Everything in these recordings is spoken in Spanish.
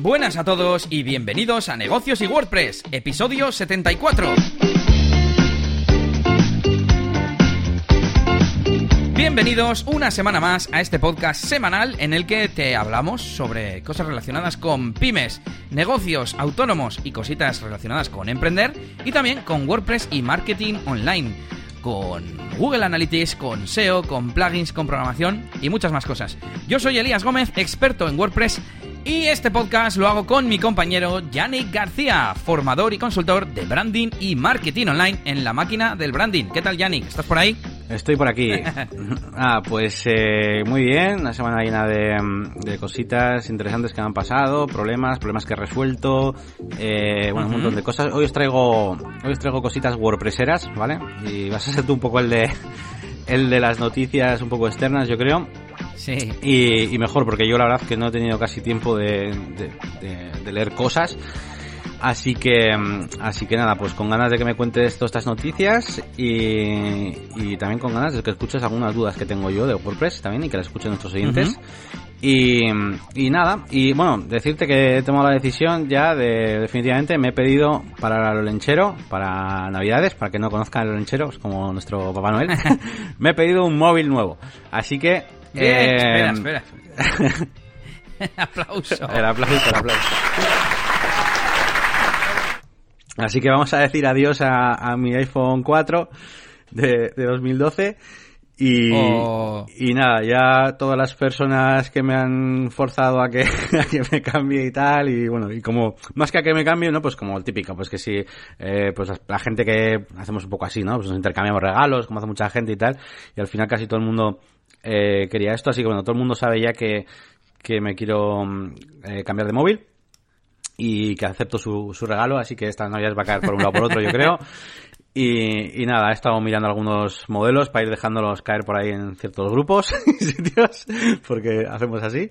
Buenas a todos y bienvenidos a Negocios y WordPress, episodio 74. Bienvenidos una semana más a este podcast semanal en el que te hablamos sobre cosas relacionadas con pymes, negocios, autónomos y cositas relacionadas con emprender y también con WordPress y marketing online, con Google Analytics, con SEO, con plugins, con programación y muchas más cosas. Yo soy Elías Gómez, experto en WordPress y este podcast lo hago con mi compañero Yannick García, formador y consultor de branding y marketing online en la máquina del branding. ¿Qué tal, Yannick? ¿Estás por ahí? Estoy por aquí. ah, pues eh, muy bien, una semana llena de, cositas interesantes que me han pasado, problemas, problemas que he resuelto, eh, bueno, un montón de cosas. Hoy os traigo, hoy os traigo cositas wordpresseras, ¿vale? Y vas a ser tú un poco el de, el de las noticias un poco externas, yo creo. Sí. Y, mejor, porque yo la verdad que no he tenido casi tiempo de, de, leer cosas. Así que, así que nada, pues con ganas de que me cuentes todas estas noticias y, y también con ganas de que escuches algunas dudas que tengo yo de WordPress también y que las escuchen nuestros oyentes. Y, y nada, y bueno, decirte que he tomado la decisión ya de definitivamente me he pedido para el lenchero, para Navidades, para que no conozcan el lenchero, es como nuestro Papá Noel, me he pedido un móvil nuevo. Así que... espera, espera. aplauso. El aplauso, el aplauso. Así que vamos a decir adiós a, a mi iPhone 4 de, de 2012 y, y nada, ya todas las personas que me han forzado a que, que me cambie y tal, y bueno, y como, más que a que me cambie, ¿no? Pues como el típico, pues que si, eh, pues la gente que hacemos un poco así, ¿no? Pues nos intercambiamos regalos, como hace mucha gente y tal, y al final casi todo el mundo eh, quería esto, así que bueno, todo el mundo sabe ya que, que me quiero eh, cambiar de móvil y que acepto su, su regalo, así que esta Navidad va a caer por un lado por otro, yo creo. Y, nada, he estado mirando algunos modelos para ir dejándolos caer por ahí en ciertos grupos y sitios, porque hacemos así.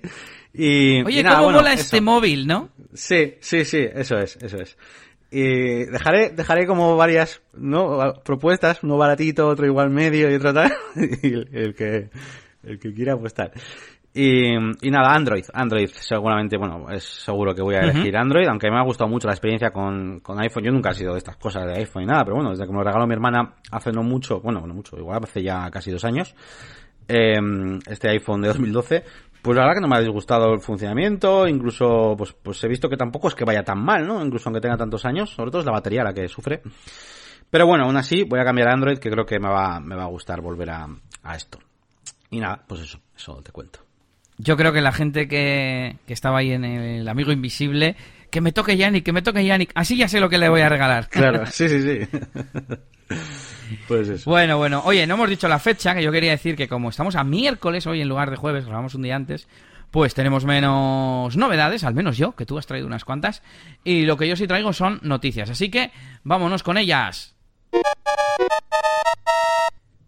Y, Oye, ¿cómo mola este móvil, no? Sí, sí, sí, eso es, eso es. Y dejaré, dejaré como varias, ¿no? Propuestas, uno baratito, otro igual medio y otro tal, y el, que, el que quiera pues tal. Y, y, nada, Android. Android, seguramente, bueno, es seguro que voy a elegir Android, aunque me ha gustado mucho la experiencia con, con iPhone. Yo nunca he sido de estas cosas de iPhone y nada, pero bueno, desde que me lo regaló mi hermana hace no mucho, bueno, no mucho, igual hace ya casi dos años, eh, este iPhone de 2012, pues la verdad que no me ha disgustado el funcionamiento, incluso, pues, pues he visto que tampoco es que vaya tan mal, ¿no? Incluso aunque tenga tantos años, sobre todo es la batería la que sufre. Pero bueno, aún así voy a cambiar a Android, que creo que me va, me va a gustar volver a, a esto. Y nada, pues eso, eso te cuento. Yo creo que la gente que, estaba ahí en el Amigo Invisible, que me toque Yannick, que me toque Yannick, así ya sé lo que le voy a regalar. Claro, sí, sí, sí. pues eso. Bueno, bueno, oye, no hemos dicho la fecha, que yo quería decir que como estamos a miércoles hoy en lugar de jueves, grabamos un día antes, pues tenemos menos novedades, al menos yo, que tú has traído unas cuantas, y lo que yo sí traigo son noticias, así que vámonos con ellas.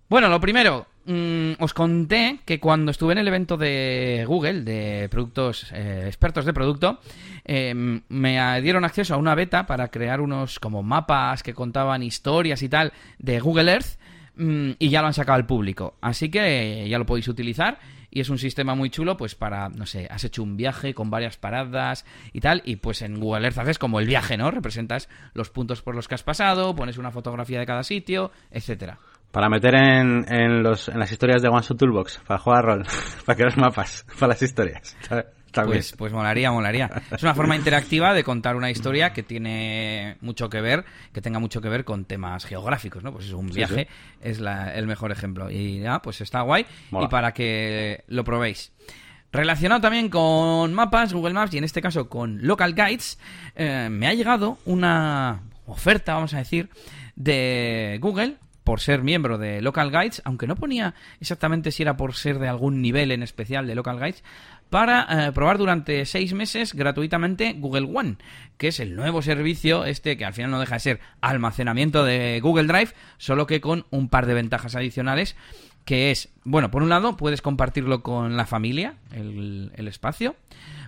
Bueno, lo primero, Mm, os conté que cuando estuve en el evento de Google, de productos, eh, expertos de producto, em, me dieron acceso a una beta para crear unos como mapas que contaban historias y tal de Google Earth mm, y ya lo han sacado al público. Así que ya lo podéis utilizar y es un sistema muy chulo pues para, no sé, has hecho un viaje con varias paradas y tal y pues en Google Earth haces como el viaje, ¿no? Representas los puntos por los que has pasado, pones una fotografía de cada sitio, etcétera. Para meter en, en, los, en las historias de One Toolbox, para jugar rol, para crear mapas, para las historias. Pues, pues molaría, molaría. Es una forma interactiva de contar una historia que tiene mucho que ver, que tenga mucho que ver con temas geográficos, ¿no? Pues es un viaje, es la, el mejor ejemplo. Y ya, pues está guay. Y para que lo probéis. Relacionado también con mapas, Google Maps y en este caso con Local Guides, eh, me ha llegado una oferta, vamos a decir, de Google por ser miembro de Local Guides, aunque no ponía exactamente si era por ser de algún nivel en especial de Local Guides, para eh, probar durante seis meses gratuitamente Google One, que es el nuevo servicio este que al final no deja de ser almacenamiento de Google Drive, solo que con un par de ventajas adicionales que es, bueno, por un lado puedes compartirlo con la familia, el, el espacio,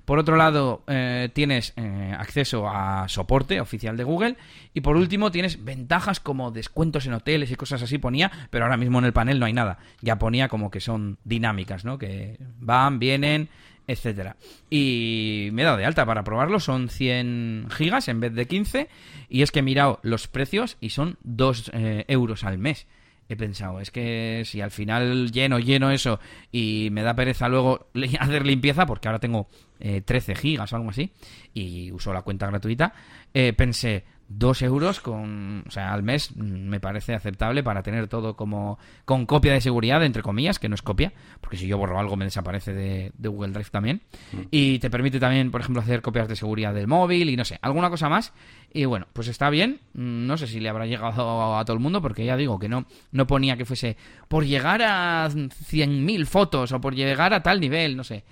por otro lado, eh, tienes eh, acceso a soporte oficial de Google. Y por último, tienes ventajas como descuentos en hoteles y cosas así ponía, pero ahora mismo en el panel no hay nada. Ya ponía como que son dinámicas, ¿no? Que van, vienen etcétera. Y me he dado de alta para probarlo, son 100 gigas en vez de 15, y es que he mirado los precios y son 2 eh, euros al mes he pensado, es que si al final lleno, lleno eso y me da pereza luego hacer limpieza, porque ahora tengo 13 gigas o algo así, y uso la cuenta gratuita, eh, pensé, dos euros con, o sea, al mes mm, me parece aceptable para tener todo como con copia de seguridad, entre comillas, que no es copia, porque si yo borro algo me desaparece de, Google Drive también. Mm. Y te permite también, por ejemplo, hacer copias de seguridad del móvil y no sé, alguna cosa más. Y bueno, pues está bien. Mm, no sé si le habrá llegado a todo el mundo, porque ya digo que no, no ponía que fuese por llegar a 100.000 fotos o por llegar a tal nivel, no sé.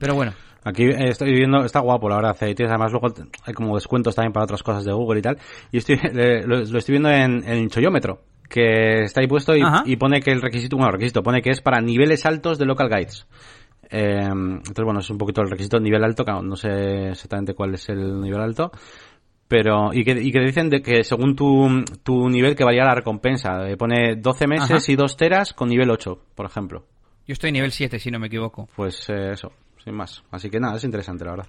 Pero bueno, Aquí estoy viendo, está guapo la verdad, además luego hay como descuentos también para otras cosas de Google y tal, y estoy, lo, estoy viendo en, el Choyómetro, que está ahí puesto y, pone que el requisito, bueno, requisito, pone que es para niveles altos de local guides. Eh, entonces, bueno, es un poquito el requisito nivel alto, no sé exactamente cuál es el nivel alto, pero y que, y que dicen de que según tu, tu nivel que varía la recompensa, eh, pone 12 meses y 2 teras con nivel 8, por ejemplo. Yo estoy en nivel 7, si no me equivoco. Pues eh, eso sin más. Así que nada, es interesante, la verdad.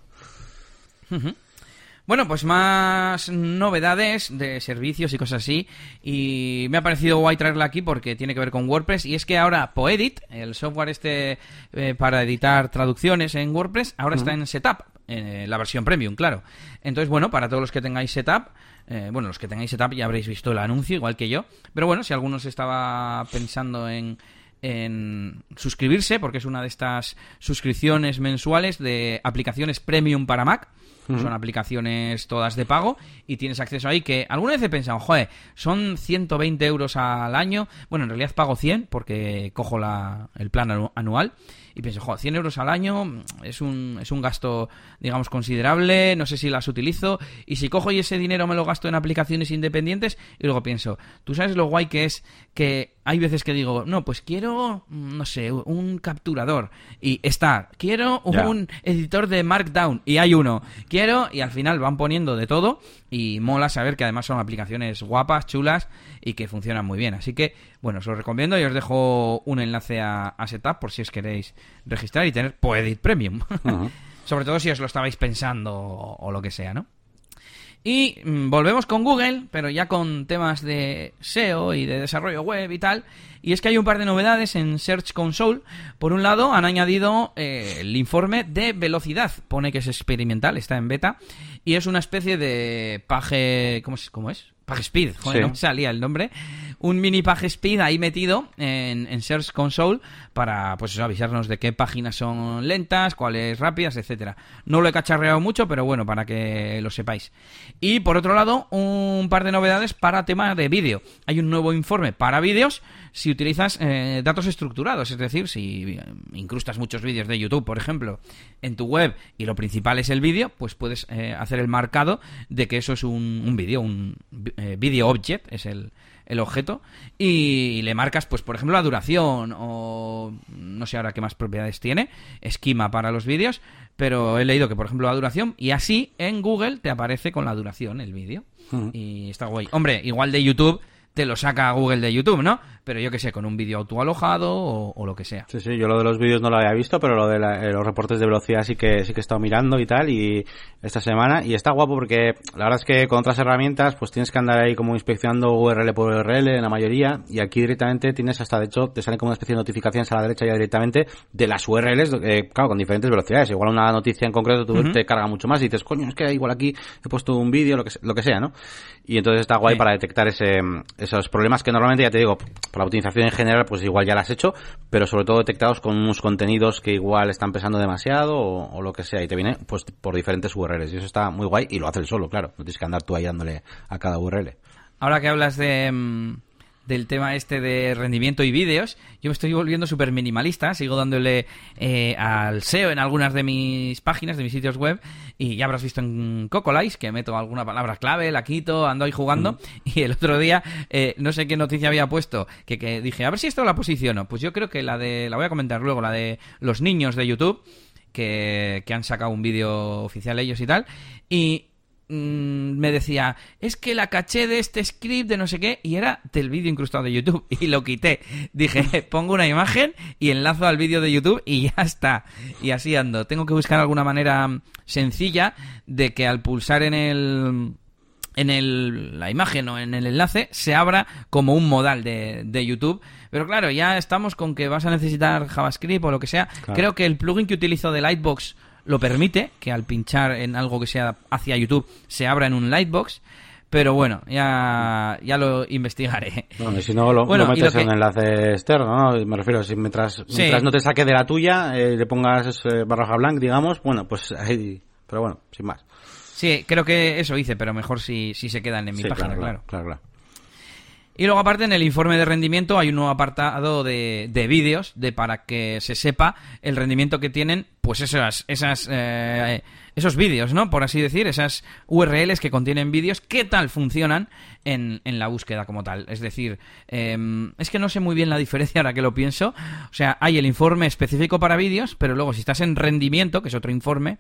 Bueno, pues más novedades de servicios y cosas así. Y me ha parecido guay traerla aquí porque tiene que ver con WordPress. Y es que ahora Poedit, el software este eh, para editar traducciones en WordPress, ahora está en Setup, en la versión premium, claro. Entonces, bueno, para todos los que tengáis Setup, eh, bueno, los que tengáis Setup ya habréis visto el anuncio, igual que yo. Pero bueno, si alguno se estaba pensando en en suscribirse, porque es una de estas suscripciones mensuales de aplicaciones premium para Mac. Son aplicaciones todas de pago y tienes acceso ahí que alguna vez he pensado, joder, son 120 euros al año. Bueno, en realidad pago 100 porque cojo la, el plan anual y pienso, joder, 100 euros al año es un, es un gasto, digamos, considerable, no sé si las utilizo y si cojo y ese dinero me lo gasto en aplicaciones independientes y luego pienso, tú sabes lo guay que es que hay veces que digo, no, pues quiero, no sé, un capturador. Y está, quiero un editor de Markdown. Y hay uno. Quiero, y al final van poniendo de todo. Y mola saber que además son aplicaciones guapas, chulas y que funcionan muy bien. Así que, bueno, os lo recomiendo y os dejo un enlace a, Setup por si os queréis registrar y tener Poedit Premium. Sobre todo si os lo estabais pensando o lo que sea, ¿no? Y mm, volvemos con Google, pero ya con temas de SEO y de desarrollo web y tal. Y es que hay un par de novedades en Search Console. Por un lado, han añadido eh, el informe de velocidad. Pone que es experimental, está en beta. Y es una especie de paje... ¿Cómo es? ¿Cómo es? PageSpeed, joder, no salía el nombre. Un mini PageSpeed ahí metido en, en, Search Console para, pues avisarnos de qué páginas son lentas, cuáles rápidas, etcétera. No lo he cacharreado mucho, pero bueno, para que lo sepáis. Y por otro lado, un par de novedades para tema de vídeo. Hay un nuevo informe para vídeos si utilizas eh, datos estructurados, es decir, si eh, incrustas muchos vídeos de YouTube, por ejemplo, en tu web y lo principal es el vídeo, pues puedes eh, hacer el marcado de que eso es un, un vídeo, un video object, es el, el objeto y le marcas, pues por ejemplo, la duración o no sé ahora qué más propiedades tiene, esquema para los vídeos, pero he leído que por ejemplo la duración y así en Google te aparece con la duración el vídeo y está guay. Hombre, igual de YouTube te lo saca Google de YouTube, ¿no? Pero yo que sé, con un vídeo autoalojado o, o lo que sea. Sí, sí, yo lo de los vídeos no lo había visto, pero lo de eh, los reportes de velocidad sí que sí que he estado mirando y tal, y esta semana, y está guapo porque la verdad es que con otras herramientas pues tienes que andar ahí como inspeccionando URL por URL en la mayoría, y aquí directamente tienes hasta, de hecho, te salen como una especie de notificaciones a la derecha ya directamente de las URLs, eh, claro, con diferentes velocidades. Igual una noticia en concreto tú te carga mucho más y dices, coño, es que igual aquí he puesto un vídeo, lo que, lo que sea, ¿no? Y entonces está guay para detectar ese, esos problemas que normalmente, ya te digo, por la optimización en general, pues igual ya las has hecho, pero sobre todo detectados con unos contenidos que igual están pesando demasiado o, lo que sea, y te viene pues por diferentes URLs. Y eso está muy guay y lo hace el solo, claro. No tienes que andar tú ahí dándole a cada URL. Ahora que hablas de, mm, del tema este de rendimiento y vídeos, yo me estoy volviendo súper minimalista, sigo dándole eh, al SEO en algunas de mis páginas, de mis sitios web, y ya habrás visto en Cocolice que meto alguna palabra clave, la quito, ando ahí jugando, y el otro día, eh, no sé qué noticia había puesto, que, que dije, a ver si esto la posiciono. Pues yo creo que la de, la voy a comentar luego, la de los niños de YouTube, que, que han sacado un vídeo oficial ellos y tal, y mm, me decía, es que la caché de este script de no sé qué, y era del vídeo incrustado de YouTube, y lo quité. Dije, pongo una imagen y enlazo al vídeo de YouTube y ya está. Y así ando. Tengo que buscar alguna manera sencilla de que al pulsar en el en el, la imagen o en el enlace se abra como un modal de, de, YouTube. Pero claro, ya estamos con que vas a necesitar JavaScript o lo que sea. Creo que el plugin que utilizo de Lightbox lo permite, que al pinchar en algo que sea hacia YouTube se abra en un Lightbox. Pero bueno, ya, ya lo investigaré. Bueno, y si no, lo, metes en un enlace externo, ¿no? Me refiero, si mientras, mientras no te saque de la tuya, eh, le pongas eh, barra blank, digamos, bueno, pues ahí... Pero bueno, sin más. Sí, creo que eso hice, pero mejor si, si se quedan en mi página, claro. claro. claro. Y luego aparte en el informe de rendimiento hay un nuevo apartado de, de vídeos de para que se sepa el rendimiento que tienen pues esas, esas eh, esos vídeos, ¿no? Por así decir, esas URLs que contienen vídeos, ¿qué tal funcionan en, en la búsqueda como tal? Es decir, em, es que no sé muy bien la diferencia ahora que lo pienso. O sea, hay el informe específico para vídeos, pero luego si estás en rendimiento, que es otro informe,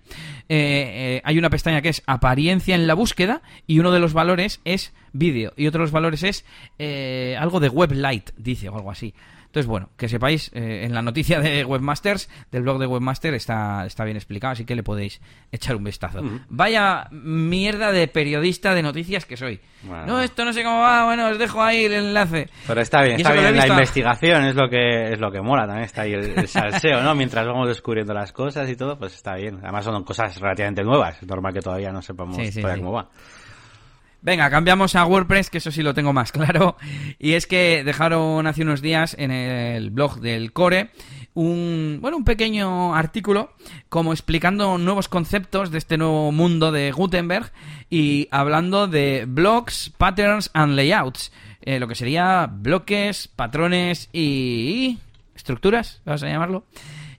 eh, eh, hay una pestaña que es apariencia en la búsqueda y uno de los valores es vídeo y otro de los valores es eh, algo de web light, dice o algo así. Entonces, bueno, que sepáis, eh, en la noticia de Webmasters, del blog de Webmaster, está, está bien explicado, así que le podéis echar un vistazo. Vaya mierda de periodista de noticias que soy. No, esto no sé cómo va, bueno, os dejo ahí el enlace. Pero está bien, está bien la investigación, es lo que es lo que mola también, está ahí el, salseo, ¿no? Mientras vamos descubriendo las cosas y todo, pues está bien. Además son cosas relativamente nuevas, es normal que todavía no sepamos cómo va. Venga, cambiamos a WordPress, que eso sí lo tengo más claro. Y es que dejaron hace unos días en el blog del Core un, bueno, un pequeño artículo como explicando nuevos conceptos de este nuevo mundo de Gutenberg y hablando de blocks, patterns and layouts. Eh, lo que sería bloques, patrones y estructuras, vamos a llamarlo.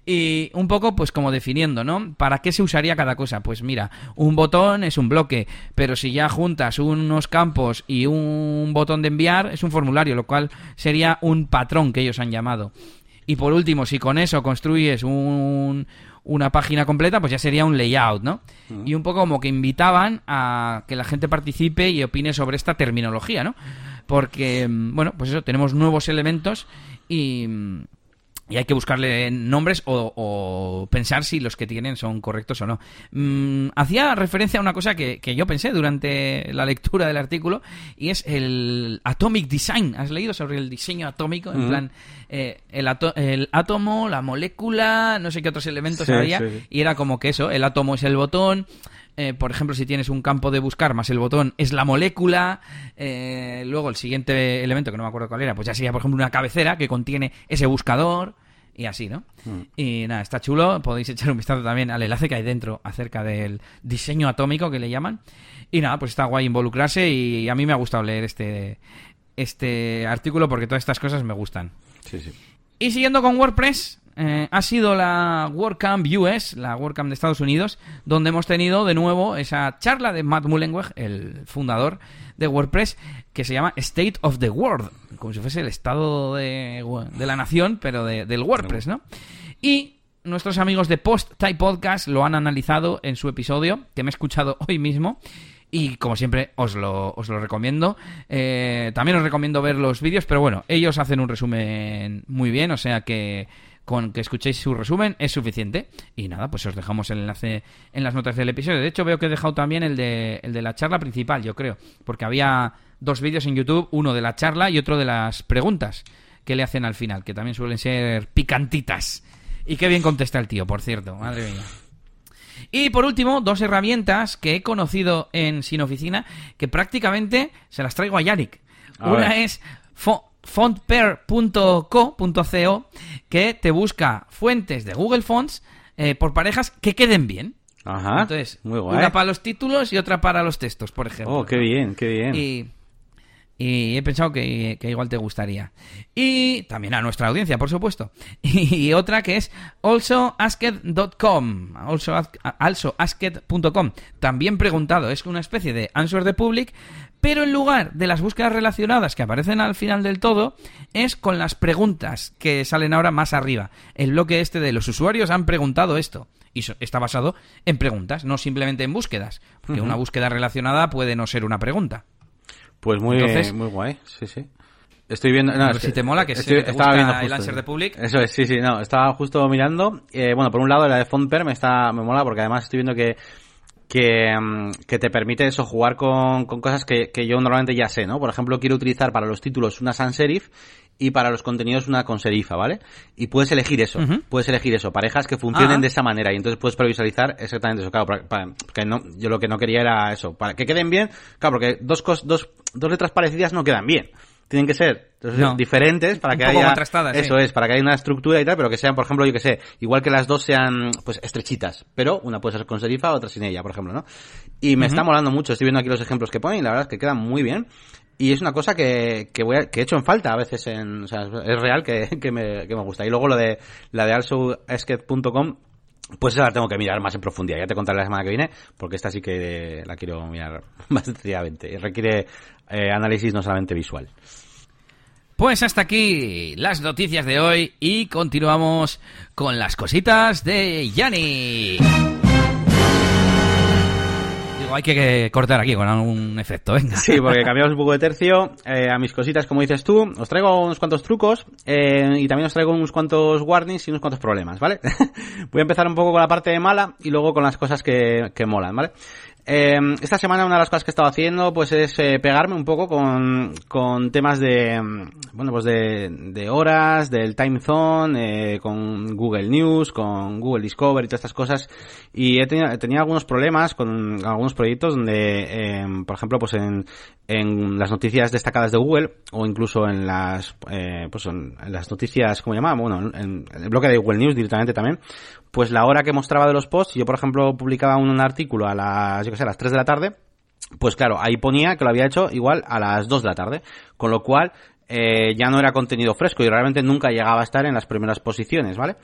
Y un poco, pues como definiendo, ¿no? ¿Para qué se usaría cada cosa? Pues mira, un botón es un bloque, pero si ya juntas unos campos y un botón de enviar, es un formulario, lo cual sería un patrón que ellos han llamado. Y por último, si con eso construyes un, una página completa, pues ya sería un layout, ¿no? Y un poco como que invitaban a que la gente participe y opine sobre esta terminología, ¿no? Porque, mm, bueno, pues eso, tenemos nuevos elementos y mm, y hay que buscarle nombres o, pensar si los que tienen son correctos o no. Mm, hacía referencia a una cosa que, yo pensé durante la lectura del artículo y es el Atomic Design. ¿Has leído sobre el diseño atómico? En plan, eh, el, el, átomo, la molécula, no sé qué otros elementos había. Y era como que eso, el átomo es el botón. Eh, por ejemplo, si tienes un campo de buscar más el botón es la molécula. Eh, luego el siguiente elemento, que no me acuerdo cuál era, pues ya sería, por ejemplo, una cabecera que contiene ese buscador y así, ¿no? Mm. Y nada, está chulo. Podéis echar un vistazo también al enlace que hay dentro acerca del diseño atómico que le llaman. Y nada, pues está guay involucrarse y a mí me ha gustado leer este, este artículo porque todas estas cosas me gustan. Sí, sí. Y siguiendo con WordPress, eh, ha sido la WordCamp US, la WordCamp de Estados Unidos, donde hemos tenido de nuevo esa charla de Matt Mullenweg, el fundador de WordPress, que se llama State of the World, como si fuese el estado de, la nación, pero del WordPress, ¿no? Y nuestros amigos de Post Type Podcast lo han analizado en su episodio, que me he escuchado hoy mismo. Y como siempre, os lo, os lo recomiendo. Eh, también os recomiendo ver los vídeos, pero bueno, ellos hacen un resumen muy bien, o sea que con que escuchéis su resumen es suficiente. Y nada, pues os dejamos el enlace en las notas del episodio. De hecho, veo que he dejado también el de, el de la charla principal, yo creo. Porque había dos vídeos en YouTube, uno de la charla y otro de las preguntas que le hacen al final, que también suelen ser picantitas. Y qué bien contesta el tío, por cierto, madre mía. Y por último, dos herramientas que he conocido en Sin Oficina que prácticamente se las traigo a Yannick. Una es fontpair.co.co que te busca fuentes de Google Fonts eh, por parejas que queden bien. Ajá. Entonces, una para los títulos y otra para los textos, por ejemplo. Oh, qué bien, qué bien. Y, y he pensado que, igual te gustaría. Y también a nuestra audiencia, por supuesto. Y otra que es alsoasked.com, alsoasked.com. También preguntado, es una especie de Answer the Public, pero en lugar de las búsquedas relacionadas que aparecen al final del todo, es con las preguntas que salen ahora más arriba. El bloque este de los usuarios han preguntado esto. Y está basado en preguntas, no simplemente en búsquedas. Porque una búsqueda relacionada puede no ser una pregunta. Pues muy, muy guay, sí, sí. Estoy viendo. No, si te mola que se te estaba viendo el Answer de Public. Eso es, sí, sí, no. Estaba justo mirando. Eh, bueno, por un lado, la de Fontper me, está, me mola porque además estoy viendo que que, mm, que, te permite eso, jugar con, con cosas que, que, yo normalmente ya sé, ¿no? Por ejemplo, quiero utilizar para los títulos una sans serif y para los contenidos una con serifa, ¿vale? Y puedes elegir eso, puedes elegir eso, parejas que funcionen ah. de esa manera y entonces puedes previsualizar exactamente eso, claro, para, no, yo lo que no quería era eso, para que queden bien, claro, porque dos, cos, dos, dos letras parecidas no quedan bien tienen que ser diferentes para que haya eso es para que haya una estructura y tal pero que sean por ejemplo yo que sé igual que las dos sean pues estrechitas pero una puede ser con serifa otra sin ella por ejemplo no y me está molando mucho estoy viendo aquí los ejemplos que ponen y la verdad es que quedan muy bien y es una cosa que, que, voy a, que he hecho en falta a veces en, o sea, es real que, que, me, que me gusta. Y luego lo de, la de alsoesket.com, pues esa la tengo que mirar más en profundidad. Ya te contaré la semana que viene, porque esta sí que la quiero mirar más detalladamente. Requiere eh, análisis no solamente visual. Pues hasta aquí las noticias de hoy y continuamos con las cositas de Yanni hay que cortar aquí con algún efecto, venga. Sí, porque cambiamos un poco de tercio. Eh, a mis cositas, como dices tú, os traigo unos cuantos trucos eh, y también os traigo unos cuantos warnings y unos cuantos problemas, ¿vale? Voy a empezar un poco con la parte mala y luego con las cosas que, que molan, ¿vale? Eh, esta semana una de las cosas que he estado haciendo pues es eh, pegarme un poco con, con temas de bueno pues de, de horas, del time zone, eh, con Google News, con Google Discover y todas estas cosas. Y he tenido, tenía algunos problemas con algunos proyectos donde em, por ejemplo pues en, en las noticias destacadas de Google o incluso en las eh, pues en, las noticias como llamaba bueno en, en el bloque de Google News directamente también pues la hora que mostraba de los posts, yo por ejemplo publicaba un, artículo a las, yo que sé, a las 3 de la tarde, pues claro, ahí ponía que lo había hecho igual a las 2 de la tarde, con lo cual eh, ya no era contenido fresco y realmente nunca llegaba a estar en las primeras posiciones, ¿vale?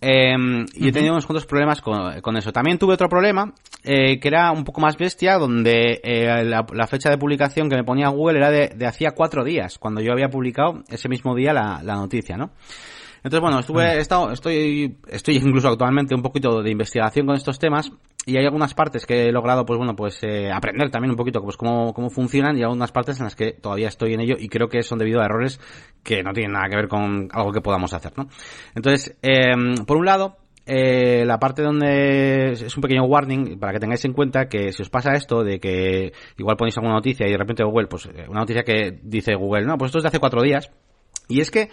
Eh, y he tenido unos cuantos problemas con, eso. También tuve otro problema, eh, que era un poco más bestia, donde eh, la, fecha de publicación que me ponía Google era de, de hacía cuatro días, cuando yo había publicado ese mismo día la, la noticia, ¿no? Entonces, bueno, estuve, he estado, estoy, estoy incluso actualmente un poquito de investigación con estos temas y hay algunas partes que he logrado, pues bueno, pues eh, aprender también un poquito pues cómo, cómo funcionan y algunas partes en las que todavía estoy en ello y creo que son debido a errores que no tienen nada que ver con algo que podamos hacer, ¿no? Entonces, eh, por un lado, eh, la parte donde es un pequeño warning para que tengáis en cuenta que si os pasa esto de que igual ponéis alguna noticia y de repente Google, pues eh, una noticia que dice Google, no, pues esto es de hace cuatro días, y es que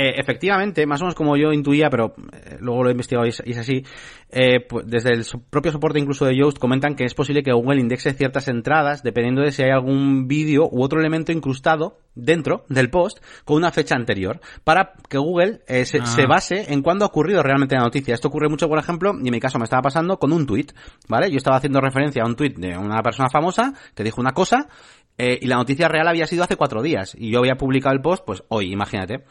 eh, efectivamente, más o menos como yo intuía, pero eh, luego lo he investigado y es, así, eh, pues desde el propio soporte incluso de Yoast comentan que es posible que Google indexe ciertas entradas dependiendo de si hay algún vídeo u otro elemento incrustado dentro del post con una fecha anterior para que Google se, se, ah. base en cuándo ha ocurrido realmente la noticia. Esto ocurre mucho, por ejemplo, y en mi caso me estaba pasando con un tweet, ¿vale? Yo estaba haciendo referencia a un tweet de una persona famosa que dijo una cosa y la noticia real había sido hace cuatro días y yo había publicado el post pues hoy, imagínate.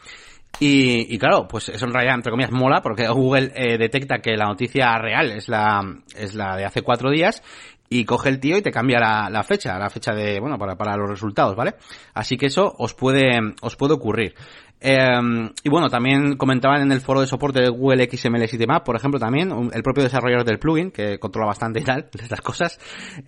Y, y, claro, pues eso en realidad, entre comillas, mola porque Google eh, detecta que la noticia real es la, es la de hace cuatro días y coge el tío y te cambia la, la fecha, la fecha de, bueno, para, para los resultados, ¿vale? Así que eso os puede, os puede ocurrir. Eh, y bueno, también comentaban en el foro de soporte de Google XML Sitemap, por ejemplo, también, el propio desarrollador del plugin, que controla bastante y tal, de estas cosas,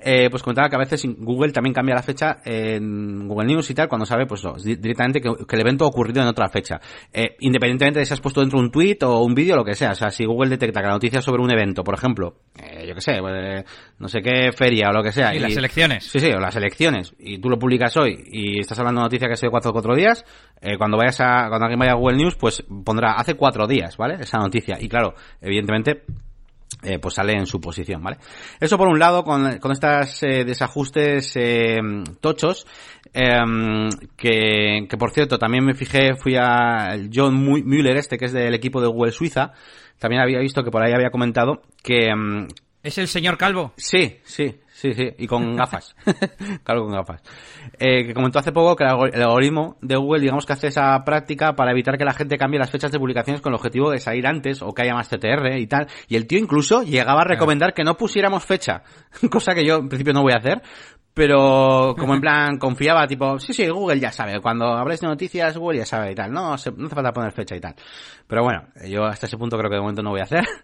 eh, pues comentaba que a veces Google también cambia la fecha en Google News y tal, cuando sabe, pues directamente que, el evento ha ocurrido en otra fecha. Eh, independientemente de si has puesto dentro un tweet o un vídeo, lo que sea. O sea, si Google detecta que la noticia es sobre un evento, por ejemplo, eh, yo que sé, pues, no sé qué feria o lo que sea. Y, las elecciones. Sí, sí, o las elecciones. Y tú lo publicas hoy y estás hablando de noticia que es de cuatro o cuatro días, eh, cuando vayas a, cuando alguien vaya a Google News, pues pondrá hace cuatro días, ¿vale? Esa noticia. Y claro, evidentemente, eh, pues sale en su posición, ¿vale? Eso por un lado, con, con estos eh, desajustes eh, tochos, em, que, que por cierto, también me fijé, fui a John Müller, este que es del equipo de Google Suiza, también había visto que por ahí había comentado que, em, ¿Es el señor Calvo? Sí, sí, sí, sí, y con gafas. Calvo con gafas. Eh, que comentó hace poco que el algoritmo de Google, digamos que hace esa práctica para evitar que la gente cambie las fechas de publicaciones con el objetivo de salir antes o que haya más CTR y tal. Y el tío incluso llegaba a recomendar que no pusiéramos fecha, cosa que yo en principio no voy a hacer, pero como en plan confiaba, tipo, sí, sí, Google ya sabe, cuando habléis de noticias, Google ya sabe y tal, no, no hace falta poner fecha y tal. Pero bueno, yo hasta ese punto creo que de momento no voy a hacer.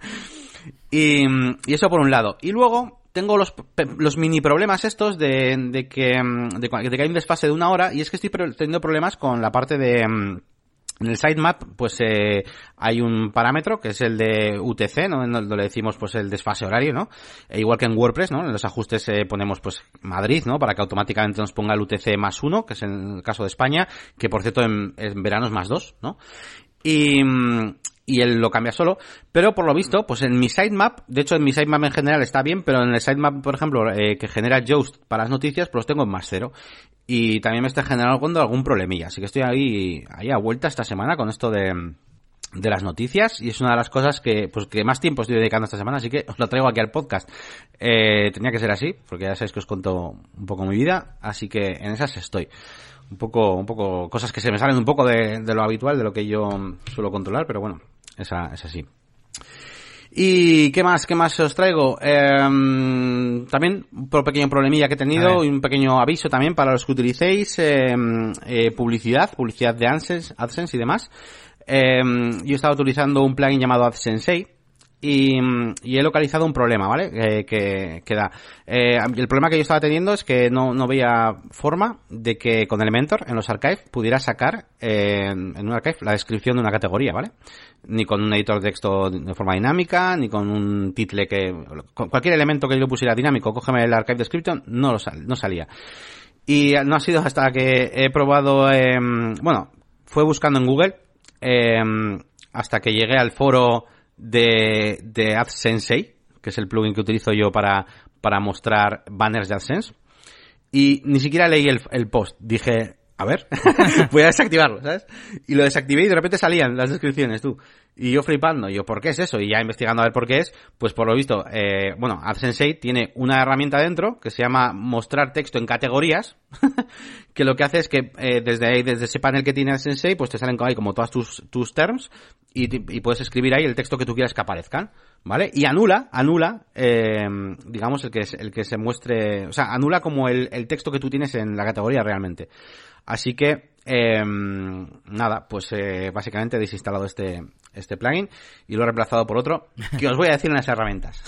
Y, y eso por un lado. Y luego tengo los, mini problemas estos de, de, que, de, que hay un desfase de una hora y es que estoy teniendo problemas con la parte de... En el sitemap, pues eh, hay un parámetro que es el de UTC, ¿no? Donde le decimos pues el desfase horario, ¿no? E igual que en WordPress, ¿no? En los ajustes eh, ponemos pues Madrid, ¿no? Para que automáticamente nos ponga el UTC más uno, que es en el caso de España, que por cierto en, en verano es más dos, ¿no? Y, y él lo cambia solo. Pero por lo visto, pues en mi sitemap, de hecho en mi sitemap en general está bien, pero en el sitemap, por ejemplo, eh, que genera Yoast para las noticias, pues los tengo en más cero. Y también me está generando algún problemilla. Así que estoy ahí, ahí a vuelta esta semana con esto de, de las noticias y es una de las cosas que pues que más tiempo estoy dedicando esta semana así que os lo traigo aquí al podcast eh, tenía que ser así porque ya sabéis que os cuento un poco mi vida así que en esas estoy un poco un poco cosas que se me salen un poco de, de lo habitual de lo que yo suelo controlar pero bueno esa, es así. ¿Y qué más? ¿Qué más os traigo? Em, también un pequeño problemilla que he tenido y un pequeño aviso también para los que utilicéis em, eh, publicidad, publicidad de AdSense, AdSense y demás. Em, yo he estado utilizando un plugin llamado AdSense y, he localizado un problema, ¿vale? Eh, que, que, da. Eh, el problema que yo estaba teniendo es que no, no veía forma de que con Elementor en los archives pudiera sacar eh, en un archive la descripción de una categoría, ¿vale? Ni con un editor de texto de forma dinámica, ni con un title que... Con cualquier elemento que yo pusiera dinámico, cógeme el archive description, no, lo sal, no salía. Y no ha sido hasta que he probado, eh, bueno, fue buscando en Google, eh, hasta que llegué al foro de, de AdSense, que es el plugin que utilizo yo para, para mostrar banners de AdSense. Y ni siquiera leí el, el post. Dije, a ver, voy a desactivarlo, ¿sabes? Y lo desactivé y de repente salían las descripciones, tú. Y yo flipando, yo, ¿por qué es eso? Y ya investigando a ver por qué es, pues por lo visto, eh, bueno, AdSense tiene una herramienta dentro que se llama mostrar texto en categorías, que lo que hace es que eh, desde ahí, desde ese panel que tiene AdSense, pues te salen ahí como todas tus, tus terms y, y, puedes escribir ahí el texto que tú quieras que aparezcan, ¿vale? Y anula, anula, eh, digamos, el que, es, el que se muestre, o sea, anula como el, el texto que tú tienes en la categoría realmente. Así que, eh, nada, pues eh, básicamente he desinstalado este, este plugin y lo he reemplazado por otro que os voy a decir en las herramientas.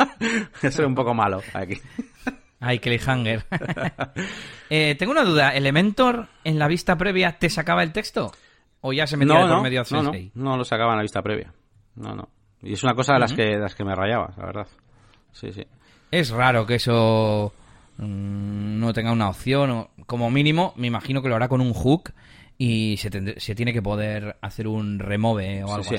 Soy un poco malo aquí. Ay, cliffhanger. eh, tengo una duda. ¿Elementor en la vista previa te sacaba el texto? ¿O ya se metía por medio de no, no, no, lo sacaba en la vista previa. No, no. Y es una cosa de las, que, de las que me rayaba, la verdad. Sí, sí. Es raro que eso Mm, no tenga una opción o como mínimo me imagino que lo hará con un hook y se, se tiene que poder hacer un remove o algo así.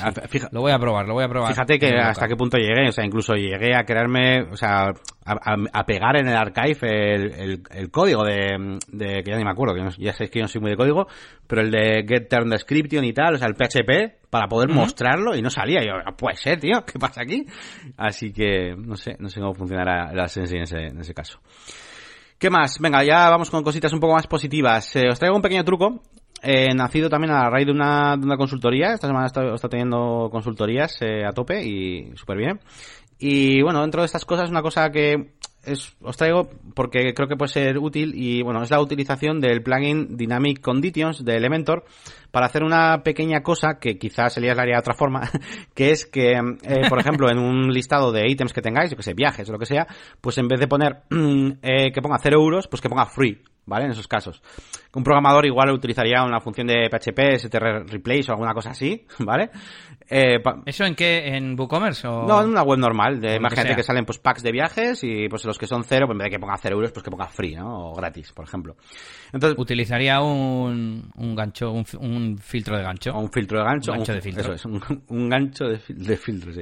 lo voy a probar, lo voy a probar. Fíjate que hasta qué punto llegué, o sea, incluso llegué a crearme, o sea, a, pegar en el archive el, el, código de, de, que ya ni me acuerdo, que ya sabéis que yo no soy muy de código, pero el de get turn description y tal, o sea, el PHP, para poder mostrarlo y no salía. Yo, puede ser, tío, ¿qué pasa aquí? Así que, no sé, no sé cómo funcionará la Sensi en ese, en ese caso. ¿Qué más? Venga, ya vamos con cositas un poco más positivas. Eh, os traigo un pequeño truco. Eh, nacido también a raíz de una, consultoría. Esta semana está, está teniendo consultorías eh, a tope y súper bien. Y bueno, dentro de estas cosas, una cosa que os traigo porque creo que puede ser útil y bueno, es la utilización del plugin Dynamic Conditions de Elementor para hacer una pequeña cosa que quizás Elías la haría de otra forma, que es que, eh, por ejemplo, en un listado de ítems que tengáis, yo que sé, viajes o lo que sea, pues en vez de poner eh, que ponga 0 euros, pues que ponga free, ¿vale? En esos casos. Un programador igual utilizaría una función de PHP, STR replace o alguna cosa así, ¿vale? Eh, ¿Eso en qué? ¿En WooCommerce o...? No, en una web normal. De, imagínate que, salen pues packs de viajes y pues los que son cero, pues en vez de que ponga cero euros, pues que ponga free, ¿no? O gratis, por ejemplo. Entonces, Utilizaría un, un gancho, un, filtro de gancho. O un filtro de gancho. Un gancho de filtro. Eso es, un, gancho de, de filtro, sí.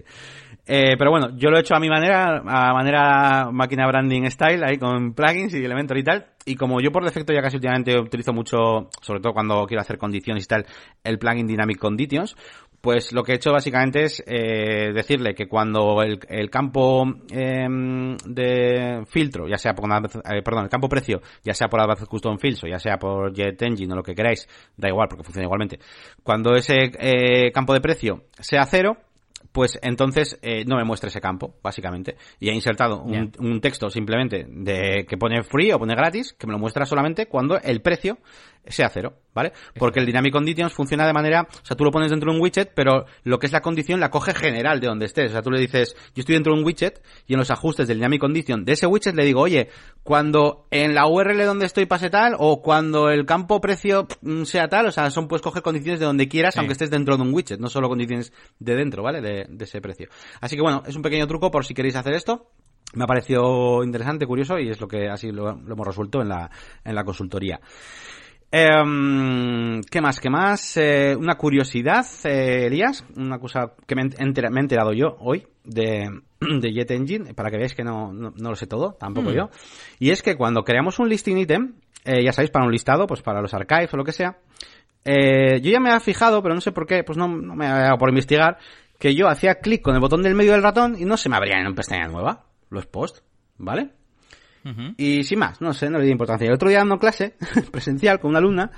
Eh, pero bueno, yo lo he hecho a mi manera, a manera máquina branding style, ahí con plugins y elementos y tal. Y como yo por defecto ya casi últimamente utilizo mucho, sobre todo cuando quiero hacer condiciones y tal, el plugin Dynamic Conditions, Pues lo que he hecho básicamente es eh, decirle que cuando el, campo em, de filtro, ya sea por, eh, perdón, el campo precio, ya sea por Advanced Custom Fields o ya sea por Jet Engine o lo que queráis, da igual porque funciona igualmente. Cuando ese eh, campo de precio sea cero, pues entonces eh, no me muestra ese campo, básicamente. Y he insertado un, texto simplemente de que pone free o pone gratis, que me lo muestra solamente cuando el precio sea cero, ¿vale? Porque el Dynamic Conditions funciona de manera, o sea, tú lo pones dentro de un widget, pero lo que es la condición la coge general de donde estés. O sea, tú le dices, yo estoy dentro de un widget y en los ajustes del Dynamic Condition de ese widget le digo, oye, cuando en la URL donde estoy pase tal o cuando el campo precio mm, sea tal, o sea, son pues coger condiciones de donde quieras, aunque estés dentro de un widget, no solo condiciones de dentro, ¿vale? De, de ese precio. Así que bueno, es un pequeño truco por si queréis hacer esto me ha parecido interesante, curioso y es lo que así lo, hemos resuelto en la, en la consultoría. Eh, ¿Qué más? ¿Qué más? Eh, una curiosidad, eh, Elías, una cosa que me, he enterado yo hoy de, de Jet Engine, para que veáis que no, no, lo sé todo, tampoco mm. yo. Y es que cuando creamos un listing item, eh, ya sabéis, para un listado, pues para los archives o lo que sea, eh, yo ya me había fijado, pero no sé por qué, pues no, no me había dado por investigar, que yo hacía clic con el botón del medio del ratón y no se me abrían en una pestaña nueva los posts, ¿vale? Y sin más, no sé, no le di importancia. El otro día dando clase presencial con una alumna,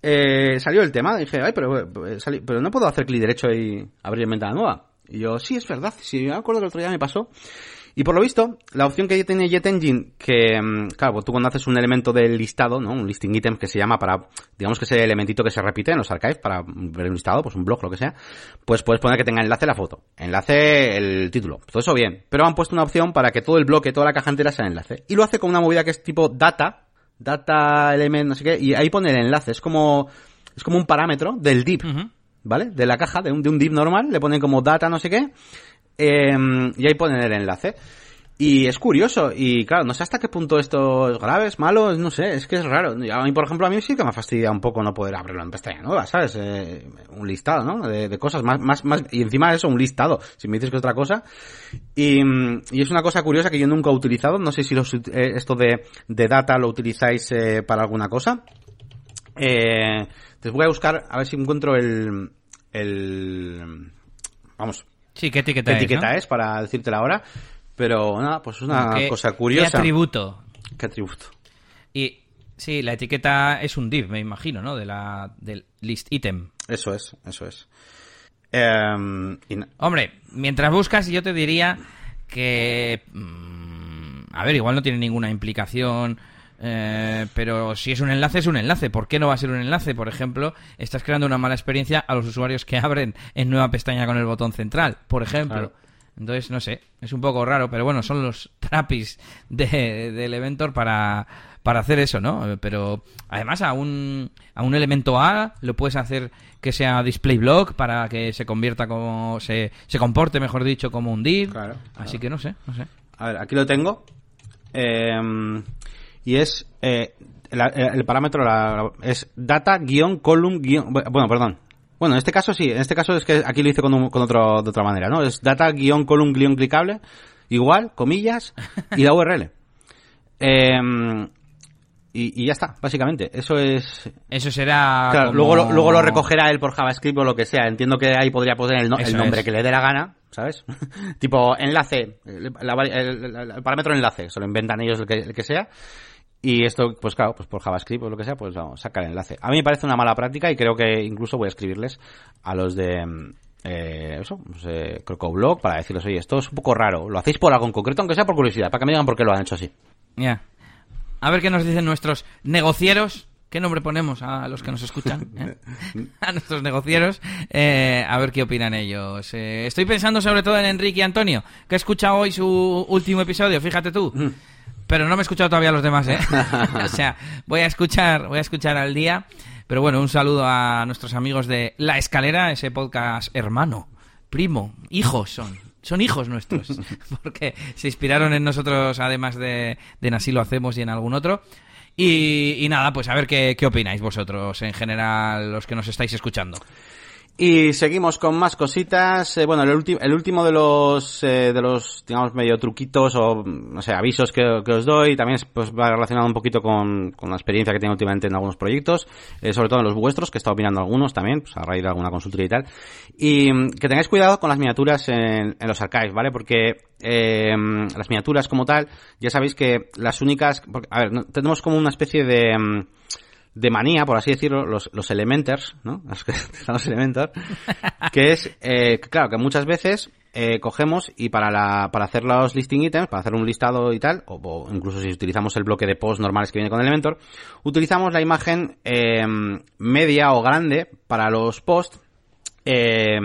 eh, salió el tema. Dije, ay, pero, eh, pero no puedo hacer clic derecho y abrir ventana nueva. Y yo, sí, es verdad. Sí, me acuerdo que el otro día me pasó. Y por lo visto, la opción que tiene Jet Engine, que, mm, claro, pues tú cuando haces un elemento del listado, ¿no? Un listing item que se llama para, digamos que ese elementito que se repite en los archives para ver un listado, pues un blog, lo que sea, pues puedes poner que tenga enlace la foto, enlace el título, todo eso bien. Pero han puesto una opción para que todo el bloque, toda la caja entera sea enlace. Y lo hace con una movida que es tipo data, data element, no sé qué, y ahí pone el enlace. Es como, es como un parámetro del div, ¿vale? De la caja, de un, de un div normal, le ponen como data, no sé qué, Em, y ahí ponen el enlace. Y es curioso, y claro, no sé hasta qué punto esto es grave, es malo, no sé, es que es raro. A mí, por ejemplo, a mí sí que me fastidia un poco no poder abrirlo en pestaña nueva, ¿sabes? Eh, un listado, ¿no? De, cosas más, más, más, y encima de eso, un listado, si me dices que otra cosa. Y, y es una cosa curiosa que yo nunca he utilizado, no sé si los, eh, esto de, de data lo utilizáis eh, para alguna cosa. Eh, te voy a buscar, a ver si encuentro el, el, vamos, Sí, ¿qué etiqueta, ¿Qué etiqueta es? Para decirte la hora. Pero nada, pues es una cosa curiosa. ¿Qué atributo? ¿Qué atributo? Y sí, la etiqueta es un div, me imagino, ¿no? De la, del list item. Eso es, eso es. Em, Hombre, mientras buscas, yo te diría que... Mm, a ver, igual no tiene ninguna implicación eh, pero si es un enlace, es un enlace. ¿Por qué no va a ser un enlace? Por ejemplo, estás creando una mala experiencia a los usuarios que abren en nueva pestaña con el botón central, por ejemplo. Entonces, no sé, es un poco raro, pero bueno, son los trapis de, del Elementor para, para hacer eso, ¿no? Pero además a un, a un elemento A lo puedes hacer que sea display block para que se convierta como, se, se comporte, mejor dicho, como un div. Así que no sé, no sé. A ver, aquí lo tengo. Eh, y es eh, eh, el parámetro es data-column bueno perdón bueno en este caso sí en este caso es que aquí lo hice con, con otro de otra manera no es data-column clicable igual comillas y la URL em, y, y, ya está, básicamente. Eso es. Eso será. Claro, luego, lo, luego lo recogerá él por JavaScript o lo que sea. Entiendo que ahí podría poner el, nombre que le dé la gana, ¿sabes? tipo enlace, el, parámetro enlace, se lo inventan ellos el que, el que sea. Y esto, pues claro, pues por JavaScript o lo que sea, pues vamos, saca el enlace. A mí me parece una mala práctica y creo que incluso voy a escribirles a los de eh, eso, pues, eh, Crocoblog para decirles, oye, esto es un poco raro, lo hacéis por algo en concreto, aunque sea por curiosidad, para que me digan por qué lo han hecho así. Ya. A ver qué nos dicen nuestros negocieros. ¿Qué nombre ponemos a los que nos escuchan? ¿Eh? a nuestros negocieros. Eh, a ver qué opinan ellos. Eh, estoy pensando sobre todo en Enrique y Antonio, que he escuchado hoy su último episodio, fíjate tú. Mm. Pero no me he escuchado todavía los demás, ¿eh? o sea, voy a escuchar, voy a escuchar al día. Pero bueno, un saludo a nuestros amigos de La Escalera, ese podcast hermano, primo, hijos son. Son hijos nuestros, porque se inspiraron en nosotros, además de, de en Así lo hacemos y en algún otro. Y, nada, pues a ver qué, qué opináis vosotros, en general, los que nos estáis escuchando. Y seguimos con más cositas. Eh, bueno, el, el último de los, eh, de los, digamos, medio truquitos o, no sé, avisos que, os doy, también pues, va relacionado un poquito con, con la experiencia que tengo últimamente en algunos proyectos, eh, sobre todo en los vuestros, que he estado mirando algunos también, pues a raíz de alguna consultoría y tal. Y mm, que tengáis cuidado con las miniaturas en, en los archives, ¿vale? Porque las miniaturas como tal, ya sabéis que las únicas, a ver, tenemos como una especie de mm, de manía, por así decirlo, los, los elementers, ¿no? Los que los elementors, que es, eh, claro, que muchas veces eh, cogemos y para, la, para hacer los listing items, para hacer un listado y tal, o, incluso si utilizamos el bloque de post normales que viene con Elementor, utilizamos la imagen eh, media o grande para los posts, eh,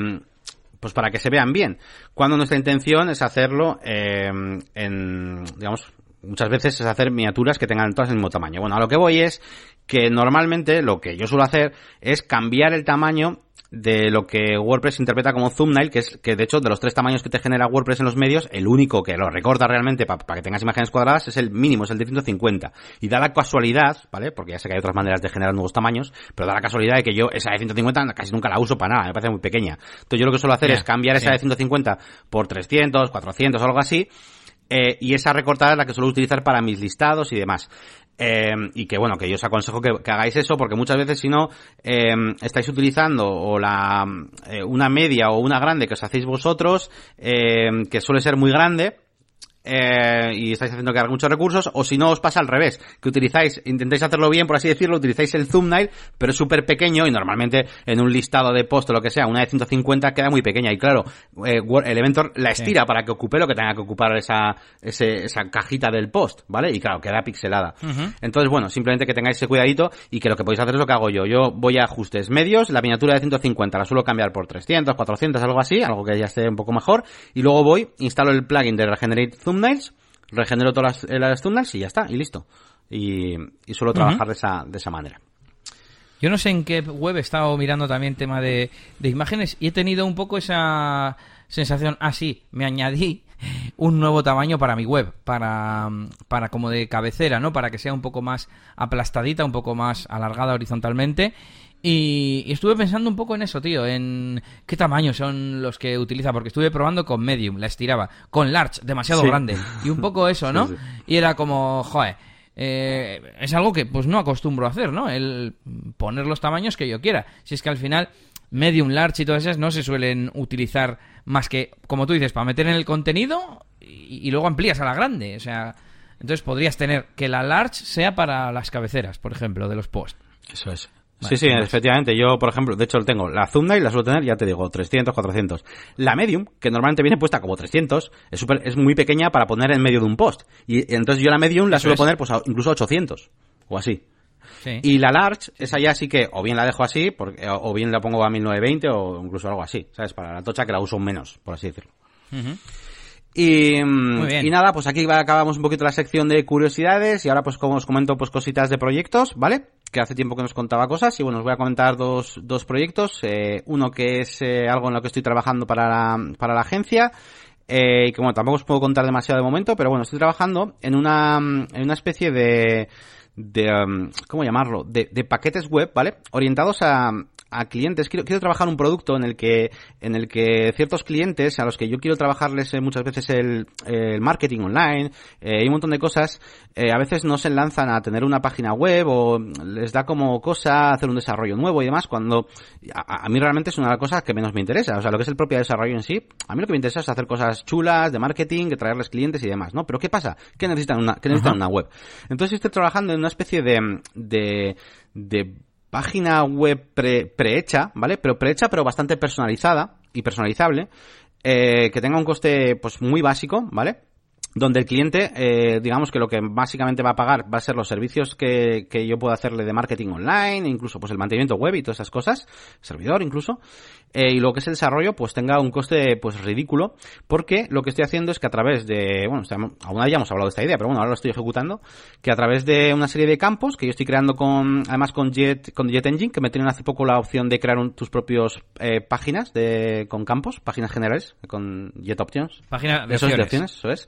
pues para que se vean bien. Cuando nuestra intención es hacerlo eh, en, digamos, muchas veces es hacer miniaturas que tengan todas el mismo tamaño. Bueno, a lo que voy es que normalmente lo que yo suelo hacer es cambiar el tamaño de lo que WordPress interpreta como thumbnail, que es que de hecho de los tres tamaños que te genera WordPress en los medios, el único que lo recorta realmente para que tengas imágenes cuadradas es el mínimo, es el de 150. Y da la casualidad, ¿vale? Porque ya sé que hay otras maneras de generar nuevos tamaños, pero da la casualidad de que yo esa de 150 casi nunca la uso para nada, me parece muy pequeña. Entonces yo lo que suelo hacer es cambiar esa de 150 por 300, 400 o algo así, eh, y esa recortada es la que suelo utilizar para mis listados y demás. Eh, y que bueno, que yo os aconsejo que, hagáis eso porque muchas veces si no eh, estáis utilizando o la una media o una grande que os hacéis vosotros, que suele ser muy grande, eh, y estáis haciendo cargar muchos recursos, o si no os pasa al revés, que utilizáis, intentáis hacerlo bien, por así decirlo, utilizáis el thumbnail, pero es súper pequeño y normalmente en un listado de post o lo que sea, una de 150 queda muy pequeña y claro, eh, Elementor la estira para que ocupe lo que tenga que ocupar esa, esa cajita del post, ¿vale? Y claro, queda pixelada. Entonces, bueno, simplemente que tengáis ese cuidadito y que lo que podéis hacer es lo que hago yo. Yo voy a ajustes medios, la miniatura de 150 la suelo cambiar por 300, 400, algo así, algo que ya esté un poco mejor, y luego voy, instalo el plugin de Regenerate thumbnails, regenero todas las, las thumbnails y ya está, y listo. Y, suelo trabajar de, esa, de esa manera. Yo no sé en qué web he estado mirando también tema de, de imágenes y he tenido un poco esa sensación, ah sí, me añadí un nuevo tamaño para mi web, para, para como de cabecera, ¿no? Para que sea un poco más aplastadita, un poco más alargada horizontalmente y, estuve pensando un poco en eso, tío, en qué tamaño son los que utiliza, porque estuve probando con medium, la estiraba, con large, demasiado grande, y un poco eso, ¿no? Y era como, joder, eh, es algo que pues no acostumbro a hacer, ¿no? El poner los tamaños que yo quiera. Si es que al final medium, large y todas esas no se suelen utilizar más que, como tú dices, para meter en el contenido y, y luego amplías a la grande, o sea, entonces podrías tener que la large sea para las cabeceras, por ejemplo, de los posts. Eso es sí, sí, efectivamente. Yo, por ejemplo, de hecho tengo. La thumbnail la suelo tener, ya te digo, 300, 400. La medium, que normalmente viene puesta como 300, es, super, es muy pequeña para poner en medio de un post. Y entonces yo la medium la suelo poner pues incluso 800 o así. Y la large, esa ya sí que o bien la dejo así, porque, o bien la pongo a 1920 o incluso algo así, ¿sabes? Para la tocha que la uso menos, por así decirlo. Y, y, nada, pues aquí acabamos un poquito la sección de curiosidades y ahora pues como os comento pues cositas de proyectos, ¿vale? Que hace tiempo que nos contaba cosas y bueno, os voy a comentar dos, dos proyectos. Eh, uno que es eh, algo en lo que estoy trabajando para la, para la agencia eh, y que bueno, tampoco os puedo contar demasiado de momento, pero bueno, estoy trabajando en una, en una especie de, de, um, ¿cómo llamarlo? De, de paquetes web, ¿vale? Orientados a, a clientes, quiero, quiero trabajar un producto en el que, en el que ciertos clientes a los que yo quiero trabajarles eh, muchas veces el, el marketing online eh, y un montón de cosas, eh, a veces no se lanzan a tener una página web o les da como cosa hacer un desarrollo nuevo y demás, cuando a, mí realmente es una de las cosas que menos me interesa. O sea, lo que es el propio desarrollo en sí, a mí lo que me interesa es hacer cosas chulas de marketing, de traerles clientes y demás, ¿no? Pero ¿qué pasa? Que necesitan una, que necesitan una web. Entonces estoy trabajando en una especie de, de, de página web pre, prehecha, ¿vale? Pero prehecha, pero bastante personalizada y personalizable, eh, que tenga un coste, pues, muy básico, ¿vale? Donde el cliente, eh, digamos que lo que básicamente va a pagar va a ser los servicios que, que yo puedo hacerle de marketing online, incluso pues el mantenimiento web y todas esas cosas, servidor incluso, eh, y lo que es el desarrollo pues tenga un coste pues ridículo, porque lo que estoy haciendo es que a través de, bueno, aún ya hemos hablado de esta idea, pero bueno, ahora lo estoy ejecutando, que a través de una serie de campos que yo estoy creando con, además con Jet, con Jet Engine, que me tienen hace poco la opción de crear tus propios eh, páginas de, con campos, páginas generales, con Jet Options. Páginas de opciones. eso es.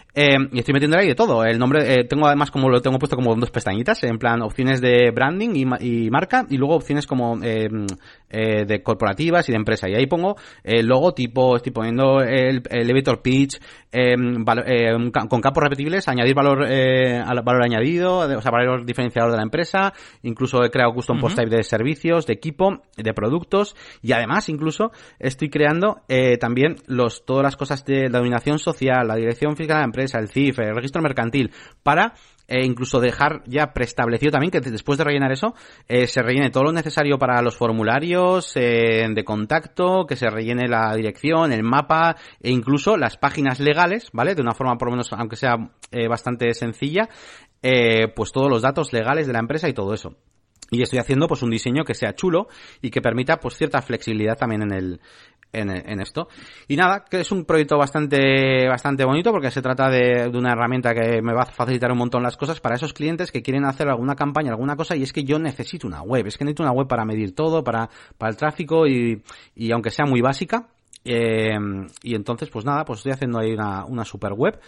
Eh, y estoy metiendo ahí de todo. El nombre, eh, tengo además como lo tengo puesto como dos pestañitas, en plan opciones de branding y, marca, y luego opciones como eh, de corporativas y de empresa. Y ahí pongo el logo tipo, estoy poniendo el, elevator pitch, con campos repetibles, añadir valor, valor añadido, o sea, valor diferenciador de la empresa. Incluso he creado custom post type de servicios, de equipo, de productos, y además incluso estoy creando también los, todas las cosas de la dominación social, la dirección fiscal de la empresa, el CIF, el registro mercantil, para eh, incluso dejar ya preestablecido también que después de rellenar eso eh, se rellene todo lo necesario para los formularios eh, de contacto, que se rellene la dirección, el mapa e incluso las páginas legales, ¿vale? De una forma por lo menos, aunque sea bastante sencilla, pues todos los datos legales de la empresa y todo eso. Y estoy haciendo pues un diseño que sea chulo y que permita pues cierta flexibilidad también en el, en, esto. Y nada, que es un proyecto bastante, bastante bonito porque se trata de, una herramienta que me va a facilitar un montón las cosas para esos clientes que quieren hacer alguna campaña, alguna cosa y es que yo necesito una web, es que necesito una web para medir todo, para, para el tráfico y, y aunque sea muy básica, eh, y entonces, pues nada, pues estoy haciendo ahí una, una super web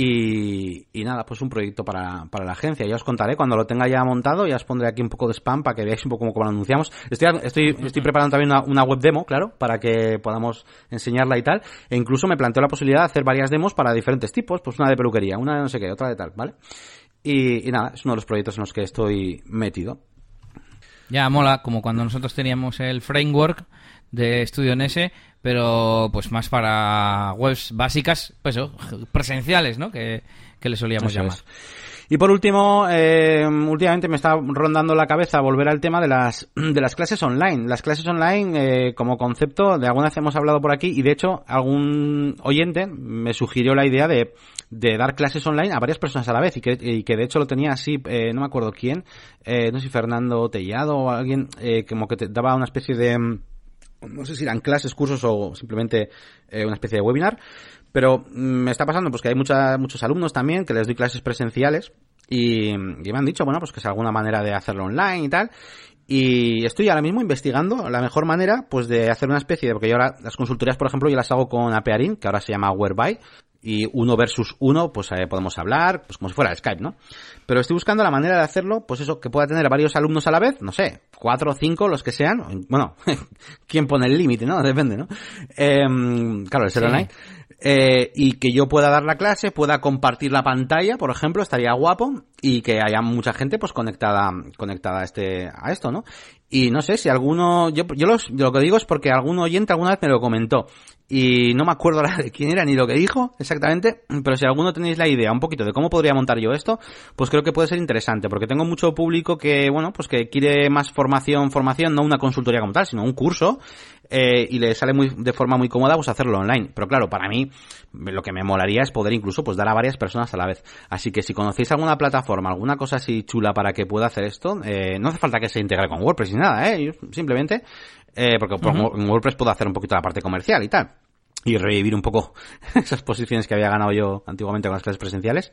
y, nada, pues un proyecto para, para, la agencia. Ya os contaré cuando lo tenga ya montado, ya os pondré aquí un poco de spam para que veáis un poco cómo lo anunciamos. Estoy, estoy, estoy preparando también una, web demo, claro, para que podamos enseñarla y tal. E incluso me planteo la posibilidad de hacer varias demos para diferentes tipos, pues una de peluquería, una de no sé qué, otra de tal, ¿vale? Y, y nada, es uno de los proyectos en los que estoy metido. Ya mola, como cuando nosotros teníamos el framework de Studio NS, pero pues más para webs básicas, pues presenciales, ¿no? Que, le solíamos llamar. Y por último, eh, últimamente me está rondando la cabeza volver al tema de las, de las clases online. Las clases online, eh, como concepto, de alguna vez hemos hablado por aquí y de hecho algún oyente me sugirió la idea de, de dar clases online a varias personas a la vez y que, y que de hecho lo tenía así, eh, no me acuerdo quién, eh, no sé si Fernando Tellado o alguien, eh, como que te daba una especie de no sé si eran clases, cursos o simplemente eh, una especie de webinar, pero mm, me está pasando pues que hay mucha, muchos alumnos también que les doy clases presenciales y, me han dicho, bueno, pues que es alguna manera de hacerlo online y tal. Y estoy ahora mismo investigando la mejor manera, pues de hacer una especie de, porque yo ahora las consultorías, por ejemplo, yo las hago con Apearin, que ahora se llama Whereby, y uno versus uno, pues eh, podemos hablar, pues como si fuera Skype, ¿no? Pero estoy buscando la manera de hacerlo, pues eso, que pueda tener varios alumnos a la vez, no sé, cuatro o cinco, los que sean, bueno, ¿quién pone el límite, no? Depende, ¿no? Em, claro, el ser online. Eh, y que yo pueda dar la clase, pueda compartir la pantalla, por ejemplo, estaría guapo, y que haya mucha gente, pues, conectada, conectada a este, a esto, ¿no? Y no sé si alguno, yo, yo los, lo que digo es porque algún oyente alguna vez me lo comentó y no me acuerdo ahora de quién era ni lo que dijo exactamente, pero si alguno tenéis la idea un poquito de cómo podría montar yo esto, pues creo que puede ser interesante, porque tengo mucho público que, bueno, pues que quiere más formación, formación, no una consultoría como tal, sino un curso, eh, y le sale muy, de forma muy cómoda pues hacerlo online. Pero claro, para mí lo que me molaría es poder incluso pues dar a varias personas a la vez. Así que si conocéis alguna plataforma, alguna cosa así chula para que pueda hacer esto, eh, no hace falta que se integre con WordPress ni nada, eh, simplemente eh, porque en WordPress puedo hacer un poquito la parte comercial y tal. Y revivir un poco esas posiciones que había ganado yo antiguamente con las clases presenciales.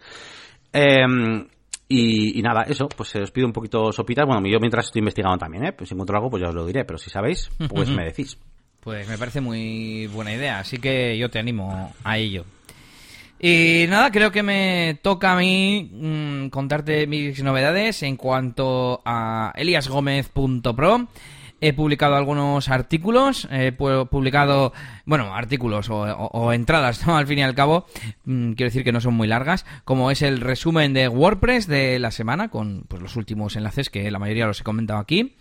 Em, y, nada, eso, pues os pido un poquito sopitas. Bueno, yo mientras estoy investigando también, ¿eh? Pues si encuentro algo, pues ya os lo diré. Pero si sabéis, pues me decís. Pues me parece muy buena idea, así que yo te animo a ello. Y nada, creo que me toca a mí mm, contarte mis novedades en cuanto a eliasgomez.pro. He publicado algunos artículos, he publicado, bueno, artículos o, entradas, ¿no? Al fin y al cabo, mm, quiero decir que no son muy largas, como es el resumen de WordPress de la semana, con pues, los últimos enlaces que la mayoría los he comentado aquí.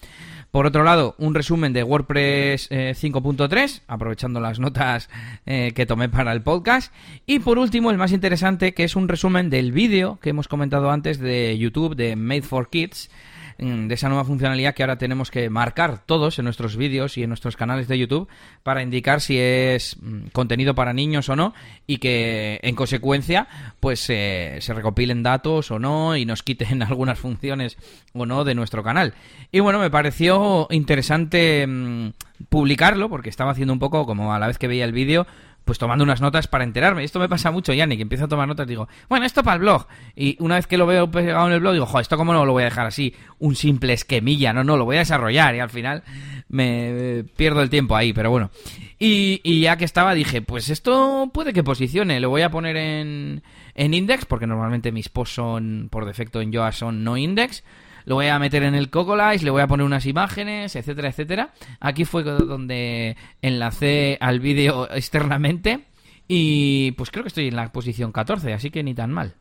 Por otro lado, un resumen de WordPress 5.3, eh, aprovechando las notas eh, que tomé para el podcast. Y por último, el más interesante, que es un resumen del vídeo que hemos comentado antes de YouTube de Made for Kids, de esa nueva funcionalidad que ahora tenemos que marcar todos en nuestros vídeos y en nuestros canales de YouTube para indicar si es mm, contenido para niños o no y que en consecuencia pues se recopilen datos o no y nos quiten algunas funciones o no de nuestro canal. Y bueno, me pareció interesante mm, publicarlo porque estaba haciendo un poco como a la vez que veía el vídeo pues tomando unas notas para enterarme. Esto me pasa mucho, Yannick, que empiezo a tomar notas, digo, bueno, esto para el blog. Y una vez que lo veo pegado en el blog, digo, jo, esto cómo no lo voy a dejar así, un simple esquemilla, no, no, lo voy a desarrollar y al final me pierdo el tiempo ahí, pero bueno. Y, y ya que estaba, dije, pues esto puede que posicione, lo voy a poner en, en index, porque normalmente mis posts son, por defecto en Yoast son no index lo voy a meter en el Cocolize, le voy a poner unas imágenes, etcétera, etcétera. Aquí fue donde enlacé al vídeo externamente y pues creo que estoy en la posición 14, así que ni tan mal.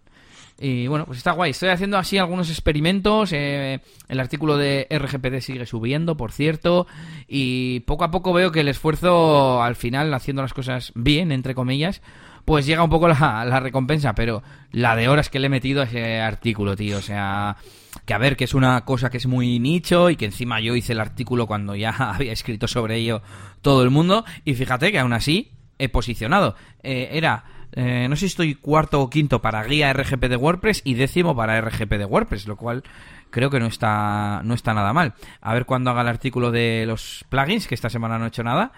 Y bueno, pues está guay. Estoy haciendo así algunos experimentos. Eh, el artículo de RGPD sigue subiendo, por cierto. Y poco a poco veo que el esfuerzo, al final, haciendo las cosas bien, entre comillas, pues llega un poco la, recompensa. Pero la de horas que le he metido a ese artículo, tío. O sea, que a ver, que es una cosa que es muy nicho y que encima yo hice el artículo cuando ya había escrito sobre ello todo el mundo y fíjate que aún así he posicionado. Eh, era, eh, no sé si estoy cuarto o quinto para guía RGP de WordPress y décimo para RGP de WordPress, lo cual creo que no está, no está nada mal. A ver cuándo haga el artículo de los plugins, que esta semana no he hecho nada,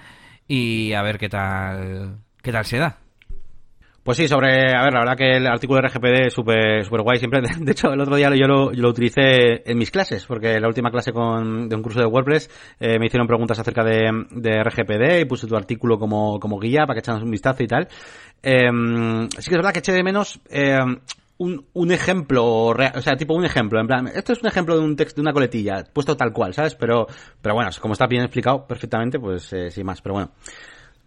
y a ver qué tal, qué tal se da. Pues sí, sobre, a ver, la verdad que el artículo de RGPD es súper super guay siempre. De hecho, el otro día yo lo, yo lo utilicé en mis clases, porque la última clase con, de un curso de WordPress eh, me hicieron preguntas acerca de, de, RGPD y puse tu artículo como, como guía para que echamos un vistazo y tal. Eh, sí que es verdad que eché de menos eh, un, un ejemplo, o sea, tipo un ejemplo, en plan, esto es un ejemplo de un texto, de una coletilla, puesto tal cual, ¿sabes? Pero, pero bueno, como está bien explicado perfectamente, pues eh, sin más, pero bueno.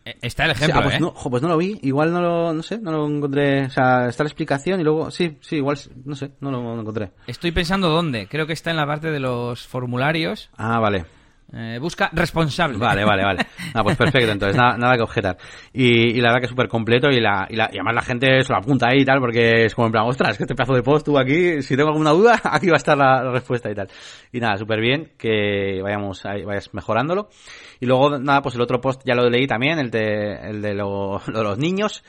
Eh, está el ejemplo, ah, pues, ¿eh? no, pues no lo vi, igual no lo, no sé, no lo encontré, o sea, está la explicación y luego, sí, sí, igual, no sé, no lo encontré. Estoy pensando dónde, creo que está en la parte de los formularios. Ah, vale. Eh, busca responsable. Vale, vale, vale. Ah, pues perfecto, entonces nada, nada que objetar. Y, y, la verdad que es súper completo y, la, y, la, y además la gente se lo apunta ahí y tal, porque es como en plan, ostras, que este pedazo de post tú aquí, si tengo alguna duda, aquí va a estar la, la respuesta y tal. Y nada, súper bien, que vayamos ahí, vayas mejorándolo. Y luego, nada, pues el otro post ya lo leí también, el de, el de, lo, lo de los niños.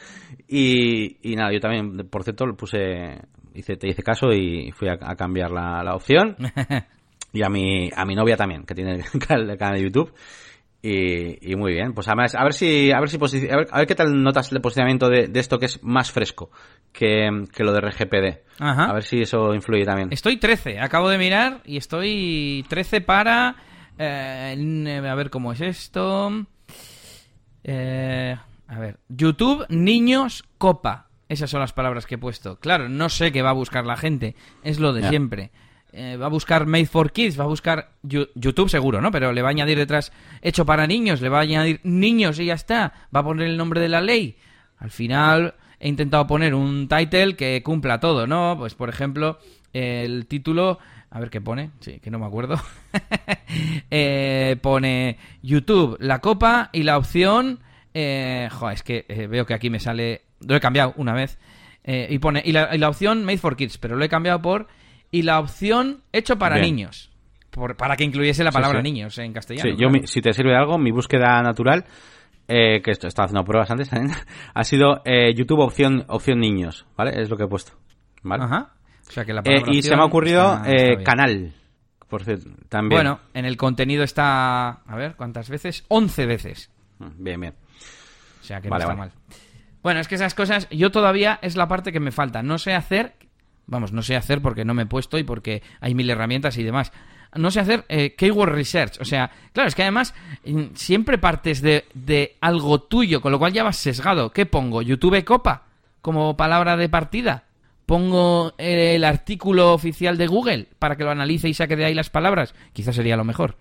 Y, y nada, yo también, por cierto, lo puse, hice, te hice caso y fui a, a cambiar la, la opción. Y a mi, a mi novia también, que tiene el canal de YouTube. Y, y, muy bien, pues además, a ver si, a ver si a ver, a ver qué tal notas el posicionamiento de, de, esto que es más fresco que, que lo de RGPD. Ajá. A ver si eso influye también. Estoy 13, acabo de mirar y estoy 13 para, eh, a ver cómo es esto. Eh, a ver, YouTube, niños, copa. Esas son las palabras que he puesto. Claro, no sé qué va a buscar la gente, es lo de yeah. siempre. Eh, va a buscar Made for Kids, va a buscar YouTube seguro, ¿no? Pero le va a añadir detrás hecho para niños, le va a añadir niños y ya está. Va a poner el nombre de la ley. Al final he intentado poner un title que cumpla todo, ¿no? Pues por ejemplo, el título, a ver qué pone, sí, que no me acuerdo. eh, pone YouTube, la copa y la opción... Eh, joder, es que eh, veo que aquí me sale... Lo he cambiado una vez. Y pone... Y la, y la opción Made for Kids, pero lo he cambiado por y la opción hecho para Bien. niños. Por, para que incluyese la palabra sí, sí. niños en castellano. Sí, claro. yo, mi, si te sirve de algo, mi búsqueda natural, eh, que esto estaba haciendo pruebas antes también, ha sido eh, YouTube opción, opción niños, ¿vale? Es lo que he puesto. ¿vale? Ajá. O sea que la eh, y se me ha ocurrido está, está canal. Por cierto, también. Bueno, en el contenido está, a ver, ¿cuántas veces? 11 veces. Bien, bien. O sea que vale, no está vale. mal. Bueno, es que esas cosas, yo todavía es la parte que me falta. No sé hacer Vamos, no sé hacer porque no me he puesto y porque hay mil herramientas y demás. No sé hacer eh, keyword research. O sea, claro, es que además siempre partes de, de, algo tuyo, con lo cual ya vas sesgado. ¿Qué pongo? ¿YouTube Copa? Como palabra de partida. Pongo el artículo oficial de Google para que lo analice y saque de ahí las palabras. Quizás sería lo mejor.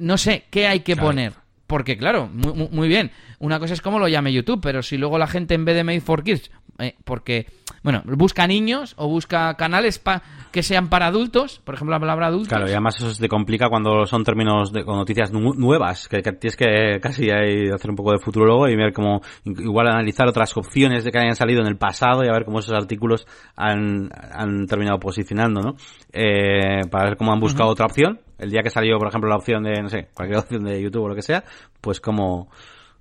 No sé, ¿qué hay que claro. poner? Porque, claro, muy, muy, bien. Una cosa es cómo lo llame YouTube, pero si luego la gente en vez de Made for Kids, eh, porque, bueno, busca niños o busca canales pa que sean para adultos, por ejemplo, la palabra adultos. Claro, y además eso se te complica cuando son términos de, con noticias nu nuevas, que, que, tienes que casi hacer un poco de futurologo y ver cómo, igual analizar otras opciones de que hayan salido en el pasado y a ver cómo esos artículos han, han terminado posicionando, ¿no? Eh, para ver cómo han buscado uh -huh. otra opción el día que salió, por ejemplo, la opción de, no sé, cualquier opción de YouTube o lo que sea, pues cómo,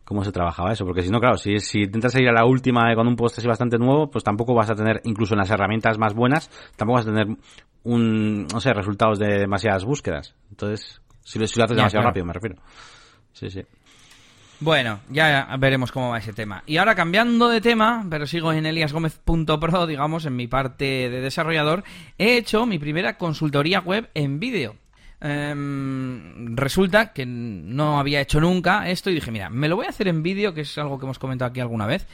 cómo se trabajaba eso. Porque si no, claro, si, si intentas ir a la última con un post así bastante nuevo, pues tampoco vas a tener, incluso en las herramientas más buenas, tampoco vas a tener un, no sé, resultados de demasiadas búsquedas. Entonces, si lo, si lo haces demasiado claro. rápido, me refiero. Sí, sí. Bueno, ya veremos cómo va ese tema. Y ahora cambiando de tema, pero sigo en eliasgomez.pro, digamos, en mi parte de desarrollador, he hecho mi primera consultoría web en vídeo. Em, resulta que no había hecho nunca esto y dije, mira, me lo voy a hacer en vídeo, que es algo que hemos comentado aquí alguna vez,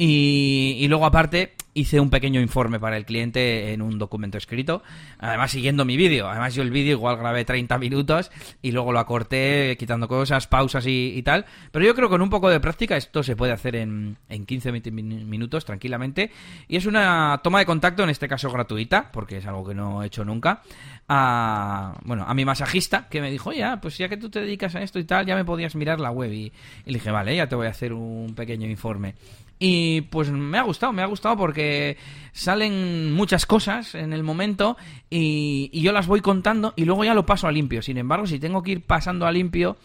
y, luego aparte hice un pequeño informe para el cliente en un documento escrito, además siguiendo mi vídeo. Además yo el vídeo igual grabé 30 minutos y luego lo acorté quitando cosas, pausas y, tal. Pero yo creo que con un poco de práctica esto se puede hacer en, en 15-20 minutos tranquilamente. Y es una toma de contacto, en este caso gratuita, porque es algo que no he hecho nunca, a, bueno, a mi masajista que me dijo, ya, pues ya que tú te dedicas a esto y tal, ya me podías mirar la web. Y, y le dije, vale, ya te voy a hacer un pequeño informe. Y pues me ha gustado, me ha gustado porque salen muchas cosas en el momento y, yo las voy contando y luego ya lo paso a limpio. Sin embargo, si tengo que ir pasando a limpio,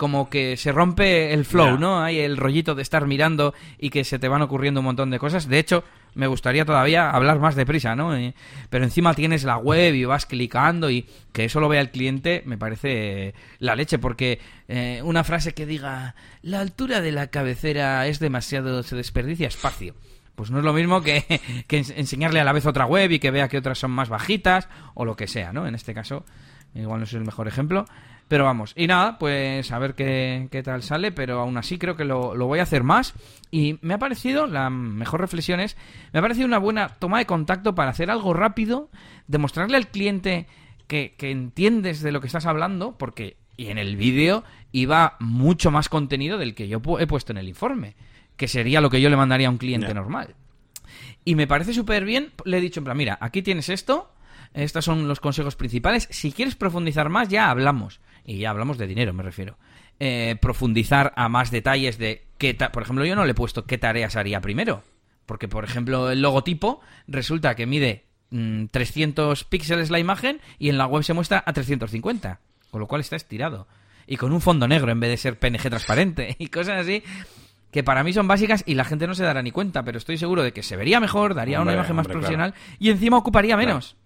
como que se rompe el flow, ¿no? Hay el rollito de estar mirando y que se te van ocurriendo un montón de cosas. De hecho, me gustaría todavía hablar más deprisa, ¿no? Eh, pero encima tienes la web y vas clicando y que eso lo vea el cliente me parece la leche, porque eh, una frase que diga la altura de la cabecera es demasiado, se desperdicia espacio. Pues no es lo mismo que, que enseñarle a la vez otra web y que vea que otras son más bajitas o lo que sea, ¿no? En este caso, igual no es el mejor ejemplo. Pero vamos, y nada, pues a ver qué, qué tal sale, pero aún así creo que lo, lo, voy a hacer más. Y me ha parecido, la mejor reflexión es, me ha parecido una buena toma de contacto para hacer algo rápido, demostrarle al cliente que, que entiendes de lo que estás hablando, porque y en el vídeo iba mucho más contenido del que yo he puesto en el informe, que sería lo que yo le mandaría a un cliente normal. Y me parece súper bien, le he dicho en plan, mira, aquí tienes esto, estos son los consejos principales, si quieres profundizar más ya hablamos. Y ya hablamos de dinero, me refiero. Eh, profundizar a más detalles de qué, por ejemplo, yo no le he puesto qué tareas haría primero, porque por ejemplo el logotipo resulta que mide 300 mm, píxeles la imagen y en la web se muestra a 350, con lo cual está estirado. Y con un fondo negro en vez de ser PNG transparente y cosas así que para mí son básicas y la gente no se dará ni cuenta, pero estoy seguro de que se vería mejor, daría una imagen más profesional y encima ocuparía menos.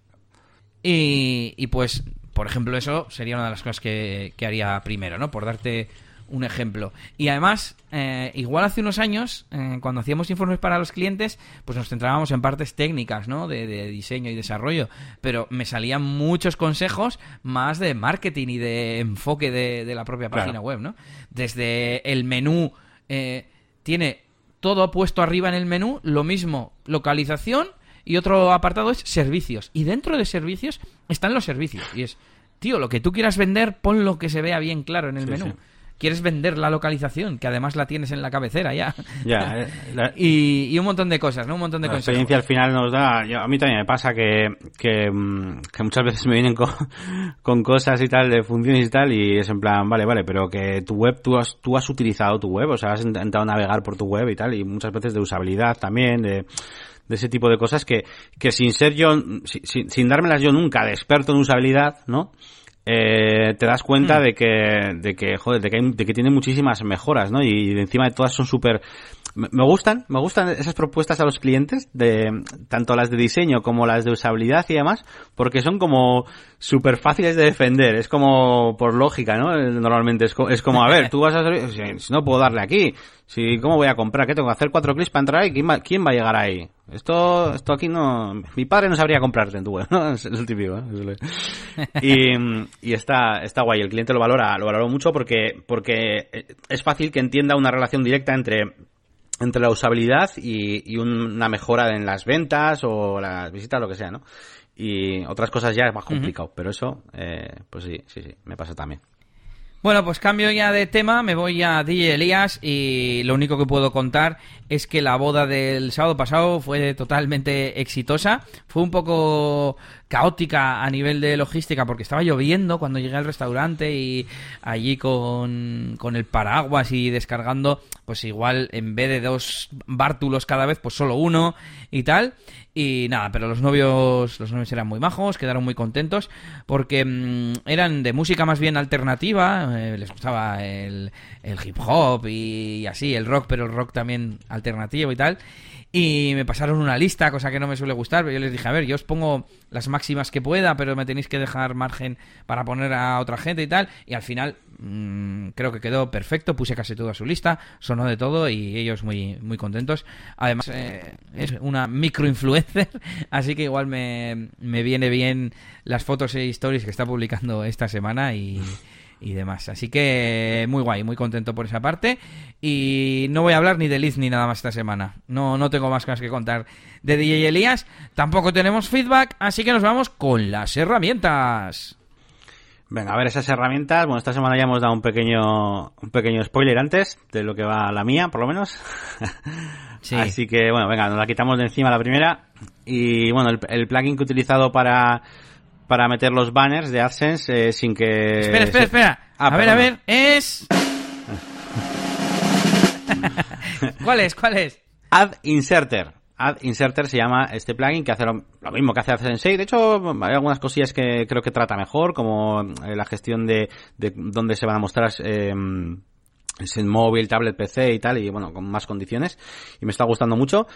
Y, y, pues por ejemplo, eso sería una de las cosas que, haría primero, ¿no? Por darte un ejemplo. Y además, eh, igual hace unos años, eh, cuando hacíamos informes para los clientes, pues nos centrábamos en partes técnicas, ¿no? De, diseño y desarrollo. Pero me salían muchos consejos más de marketing y de enfoque de, la propia página web, ¿no? Desde el menú, eh, tiene todo puesto arriba en el menú, lo mismo localización y otro apartado es servicios. Y dentro de servicios están los servicios. Y es, tío, lo que tú quieras vender, pon lo que se vea bien claro en el menú. Quieres vender la localización, que además la tienes en la cabecera ya. Ya, eh, y, un montón de cosas, ¿no? Un montón de la cosas. La experiencia al final nos da. a mí también me pasa que, que, mm, muchas veces me vienen con, con, cosas y tal, de funciones y tal, y es en plan, vale, vale, pero que tu web, tú has, tú has utilizado tu web, o sea, has intentado navegar por tu web y tal, y muchas veces de usabilidad también, de de ese tipo de cosas que, que sin ser yo, sin, sin dármelas yo nunca de experto en usabilidad, ¿no? Eh, te das cuenta hmm. de que, de que, joder, de que, de que tiene muchísimas mejoras, ¿no? Y, de encima de todas son súper, me gustan, me gustan esas propuestas a los clientes, de tanto las de diseño como las de usabilidad y demás, porque son como súper fáciles de defender, es como por lógica, ¿no? Normalmente es, es como, a ver, tú vas a si no puedo darle aquí, si, ¿cómo voy a comprar? ¿Qué tengo que hacer cuatro clics para entrar ahí? ¿Quién va, a llegar ahí? Esto, esto aquí no, mi padre no sabría comprarte en tu web, ¿no? Es el típico, ¿eh? Y, y está, está guay, el cliente lo valora, lo valoró mucho porque, porque es fácil que entienda una relación directa entre entre la usabilidad y, una mejora en las ventas o las visitas, lo que sea, ¿no? Y otras cosas ya es más complicado, pero eso, eh, pues sí, sí, sí, me pasa también. Bueno, pues cambio ya de tema, me voy a DJ Elías y lo único que puedo contar es que la boda del sábado pasado fue totalmente exitosa. Fue un poco caótica a nivel de logística porque estaba lloviendo cuando llegué al restaurante y allí con, con el paraguas y descargando, pues igual en vez de dos bártulos cada vez, pues solo uno y tal. Y nada, pero los novios, los novios eran muy majos, quedaron muy contentos porque mm, eran de música más bien alternativa, eh, les gustaba el, el hip hop y, así, el rock, pero el rock también alternativo y tal. Y me pasaron una lista, cosa que no me suele gustar, pero yo les dije, a ver, yo os pongo las máximas que pueda, pero me tenéis que dejar margen para poner a otra gente y tal. Y al final mm, creo que quedó perfecto, puse casi todo a su lista, sonó de todo y ellos muy, muy contentos. Además, eh, es una microinfluencer, así que igual me, me viene bien las fotos e stories que está publicando esta semana y y demás. Así que muy guay, muy contento por esa parte. Y no voy a hablar ni de Liz ni nada más esta semana. No, no tengo más cosas que contar de DJ Elías. Tampoco tenemos feedback, así que nos vamos con las herramientas. Venga, a ver esas herramientas. Bueno, esta semana ya hemos dado un pequeño, un pequeño spoiler antes de lo que va la mía, por lo menos. Así que, bueno, venga, nos la quitamos de encima la primera. Y bueno, el, el plugin que he utilizado para para meter los banners de AdSense eh, sin que... Espera, espera, espera. Ah, a ver, a ver, es... ¿Cuál es? ¿Cuál es? Ad Inserter. Ad Inserter se llama este plugin que hace lo, mismo que hace AdSense. De hecho, hay algunas cosillas que creo que trata mejor, como eh, la gestión de, de dónde se van a mostrar eh, en móvil, tablet, PC y tal, y bueno, con más condiciones. Y me está gustando mucho.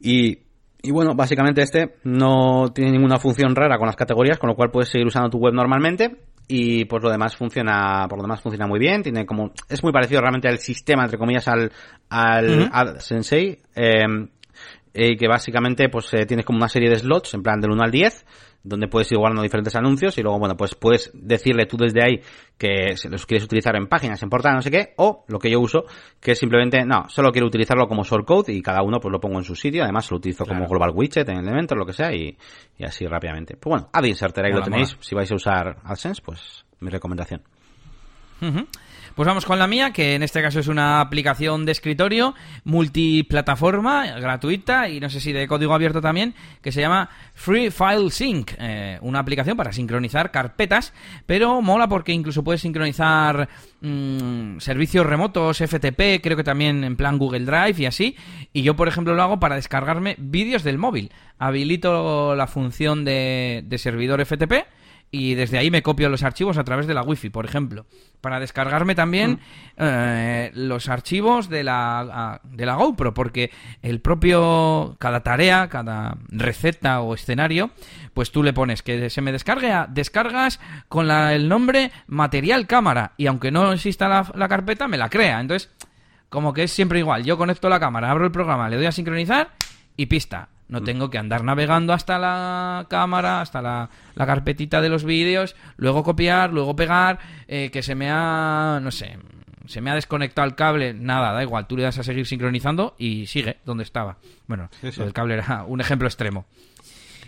Y y bueno, básicamente este no tiene ninguna función rara con las categorías, con lo cual puedes seguir usando tu web normalmente. Y pues lo demás funciona, por lo demás funciona muy bien, tiene como, es muy parecido realmente al sistema, entre comillas, al, al Sensei, eh, eh, que básicamente pues eh, tienes como una serie de slots, en plan del 1 al 10, donde puedes ir guardando diferentes anuncios y luego, bueno, pues puedes decirle tú desde ahí que los quieres utilizar en páginas, en portadas, no sé qué, o lo que yo uso, que es simplemente, no, solo quiero utilizarlo como shortcode y cada uno pues lo pongo en su sitio, además lo utilizo como global widget en Elementor, lo que sea, y, así rápidamente. Pues bueno, Ad Inserter, ahí lo tenéis, si vais a usar AdSense, pues mi recomendación. Pues vamos con la mía, que en este caso es una aplicación de escritorio multiplataforma, gratuita y no sé si de código abierto también, que se llama Free File Sync, eh, una aplicación para sincronizar carpetas, pero mola porque incluso puedes sincronizar mm, servicios remotos, FTP, creo que también en plan Google Drive y así. Y yo, por ejemplo, lo hago para descargarme vídeos del móvil. Habilito la función de, de servidor FTP y desde ahí me copio los archivos a través de la wifi, por ejemplo, para descargarme también mm. eh, los archivos de la, de la GoPro, porque el propio, cada tarea, cada receta o escenario, pues tú le pones que se me descargue a descargas con la, el nombre material cámara, y aunque no exista la, la carpeta, me la crea. Entonces, como que es siempre igual, yo conecto la cámara, abro el programa, le doy a sincronizar y pista no mm. tengo que andar navegando hasta la cámara, hasta la, carpetita de los vídeos, luego copiar, luego pegar, eh, que se me ha, no sé, se me ha desconectado el cable, nada, da igual, tú le das a seguir sincronizando y sigue donde estaba. Bueno, el cable era un ejemplo extremo.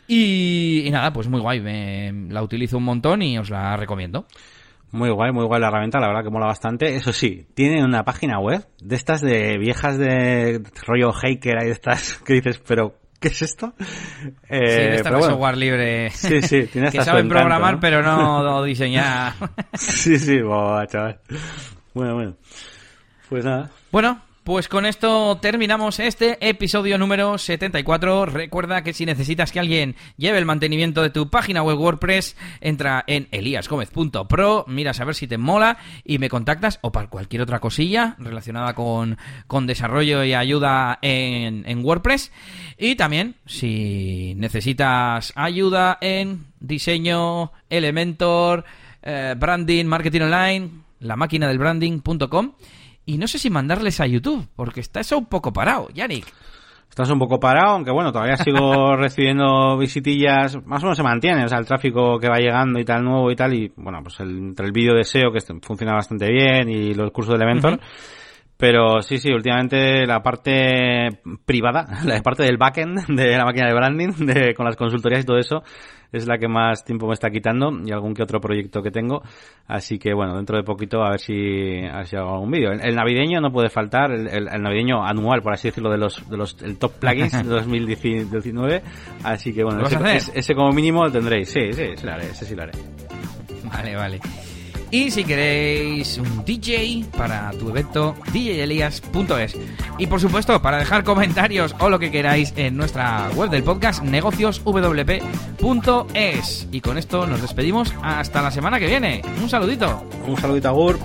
Y, nada, pues muy guay, me, la utilizo un montón y os la recomiendo. Muy guay, muy guay la herramienta, la verdad que mola bastante. Eso sí, tiene una página web de estas de viejas de rollo hacker, hay de estas que dices, pero ¿qué es esto? Eh, sí, software libre. Sí, sí, tiene Que saben programar, pero no diseñar. sí, sí, chaval. Bueno, bueno. Pues nada. Bueno, pues con esto terminamos este episodio número 74. Recuerda que si necesitas que alguien lleve el mantenimiento de tu página web WordPress, entra en eliasgomez.pro, miras a ver si te mola y me contactas o para cualquier otra cosilla relacionada con, desarrollo y ayuda en, WordPress. Y también si necesitas ayuda en diseño, Elementor, eh, branding, marketing online, la máquina del branding.com y no sé si mandarles a YouTube, porque está eso un poco parado, Yannick. Estás un poco parado, aunque bueno, todavía sigo recibiendo visitillas, más o menos se mantiene, o sea, el tráfico que va llegando y tal nuevo y tal, y bueno, pues el, entre el vídeo de SEO que funciona bastante bien y los cursos de Elementor, pero sí, sí, últimamente la parte privada, la parte del backend de la máquina de branding, de, con las consultorías y todo eso, es la que más tiempo me está quitando y algún que otro proyecto que tengo. Así que bueno, dentro de poquito a ver si, a ver si hago algún vídeo. El, navideño no puede faltar, el, navideño anual, por así decirlo, de los, de los el top plugins de 2019. Así que bueno, ese, ese, como mínimo lo tendréis. Sí, sí, sí lo haré, ese sí lo haré. Vale, vale. Y si queréis un DJ para tu evento, djelias.es. Y por supuesto, para dejar comentarios o lo que queráis en nuestra web del podcast, negocioswp.es. Y con esto nos despedimos hasta la semana que viene. Un saludito. Un saludito, Agur.